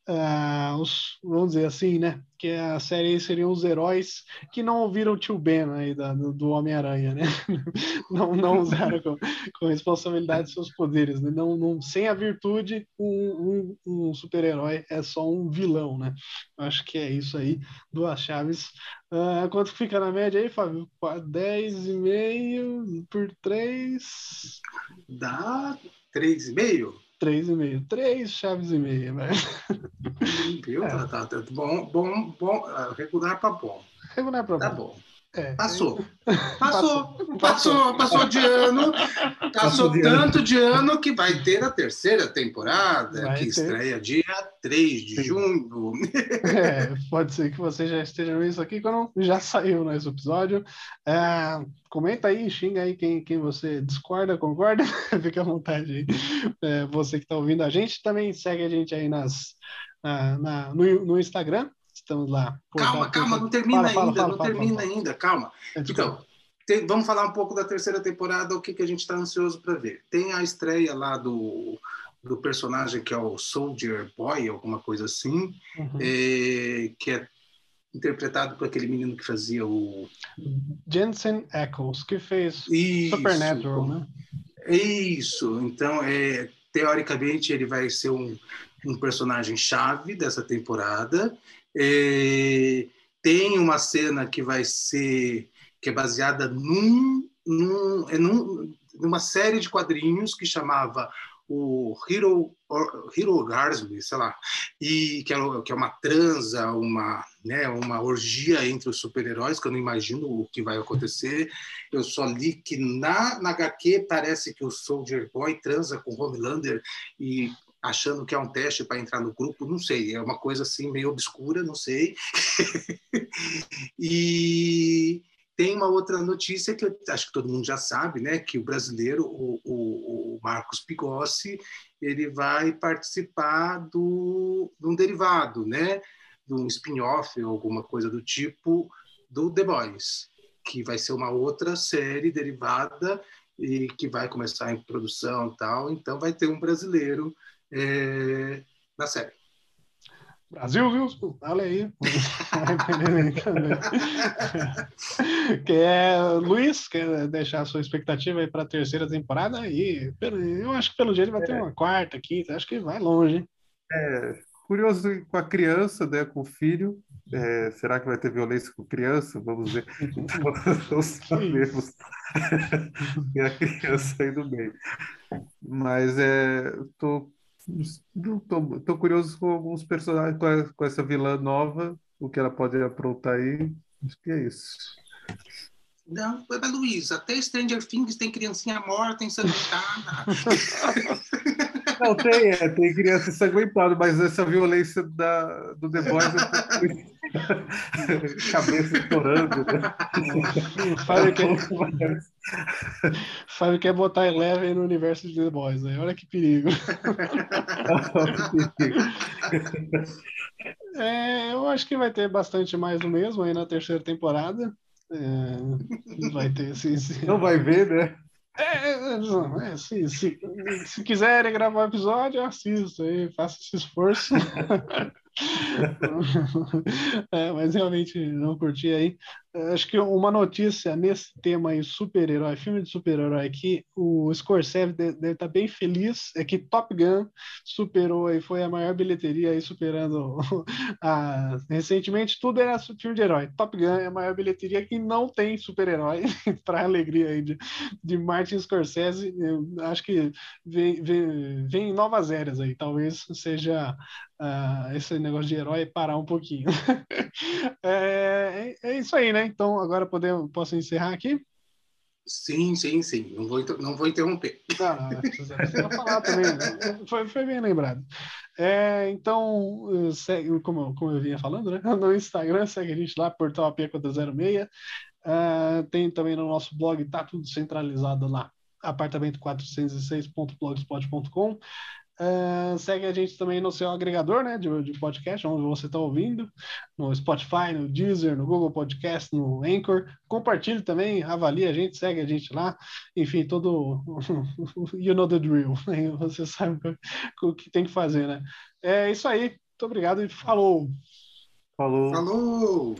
uh, os, vamos dizer assim, né? Que a série seriam os heróis que não ouviram tio Ben aí da, do, do Homem-Aranha, né? não, não usaram com, com responsabilidade seus poderes, né? Não, não, sem a virtude, um, um, um super-herói é só um vilão, né? Acho que é isso aí, duas chaves. Uh, quanto fica na média aí, Fábio? 10,5 por 3? Dá 3,5? Três e meio. Três chaves e meia, velho. Viu? É. Tá, tá, tá, bom, bom, bom. Ah, regular para bom. Regular para bom. Tá bom. É, passou. Passou, passou, passou de ano, passou tanto de ano que vai ter a terceira temporada, vai que ter. estreia dia 3 de Sim. junho. É, pode ser que você já esteja vendo isso aqui quando já saiu nesse episódio. É, comenta aí, xinga aí quem, quem você discorda, concorda, fica à vontade aí. É, você que está ouvindo a gente, também segue a gente aí nas, na, na no, no Instagram, estamos lá. calma, calma, não termina fala, ainda, fala, não fala, termina ainda, calma. É, então, tem, vamos falar um pouco da terceira temporada, o que, que a gente está ansioso para ver. Tem a estreia lá do, do personagem que é o Soldier Boy, alguma coisa assim, uhum. é, que é interpretado por aquele menino que fazia o... Jensen Ackles, que fez Isso, Supernatural, né? Isso, então, é, teoricamente, ele vai ser um, um personagem chave dessa temporada é, tem uma cena que vai ser que é baseada num, num, é num, numa série de quadrinhos que chamava o Hero, Hero Orgasm, sei lá, e que é, que é uma transa, uma, né, uma orgia entre os super-heróis, que eu não imagino o que vai acontecer. Eu só li que na, na HQ parece que o Soldier Boy transa com Homelander e achando que é um teste para entrar no grupo, não sei, é uma coisa assim meio obscura, não sei. e tem uma outra notícia que eu acho que todo mundo já sabe, né, que o brasileiro, o, o, o Marcos Pigossi, ele vai participar do, de um derivado, né, de um spin-off ou alguma coisa do tipo do The Boys, que vai ser uma outra série derivada e que vai começar em produção e tal, então vai ter um brasileiro é, na série. Brasil, viu? Olha aí. quer, Luiz, quer deixar a sua expectativa aí para a terceira temporada? E eu acho que pelo jeito vai ter é. uma quarta, quinta, acho que vai longe. Hein? É, curioso com a criança, né, com o filho. É, será que vai ter violência com criança? Vamos ver. Não sabemos. e a criança aí no meio. Mas é, tô Tô, tô curioso com alguns personagens, com, com essa vilã nova, o que ela pode aprontar aí. Acho que é isso. Não, Luiz, até Stranger Things tem criancinha morta, ensanguentada. Não, tem, é, tem criança ensanguentada, mas essa violência da, do The Boys é cabeça estourando. Né? Fábio quer, Fábio quer botar Eleven no universo de The Boys, né? olha que perigo. é, eu acho que vai ter bastante mais do mesmo aí na terceira temporada. É, vai ter, sim, sim. Não vai ver, né? É, é, é se, se, se quiserem gravar um episódio, assista aí, faça esse esforço. é, mas realmente não curti aí. Acho que uma notícia nesse tema aí, super-herói, filme de super-herói aqui, o Scorsese deve estar tá bem feliz, é que Top Gun superou e foi a maior bilheteria aí, superando a... recentemente, tudo era filme de herói. Top Gun é a maior bilheteria que não tem super-herói, para alegria aí de, de Martin Scorsese, acho que vem, vem, vem novas eras aí, talvez seja uh, esse negócio de herói parar um pouquinho. é, é, isso aí, né? Então agora podemos, posso encerrar aqui? Sim, sim, sim. Não vou, não vou interromper. Não, não, precisa falar também. Né? Foi, foi bem lembrado. É, então, segue, como, como eu vinha falando, né? No Instagram, segue a gente lá, Portal AP406. Uh, tem também no nosso blog, tá tudo centralizado lá, apartamento406.blogspot.com. Uh, segue a gente também no seu agregador né, de, de podcast, onde você está ouvindo, no Spotify, no Deezer, no Google Podcast, no Anchor. Compartilhe também, avalie a gente, segue a gente lá. Enfim, todo. you know the drill. Você sabe o que tem que fazer, né? É isso aí. Muito obrigado e falou! Falou! Falou!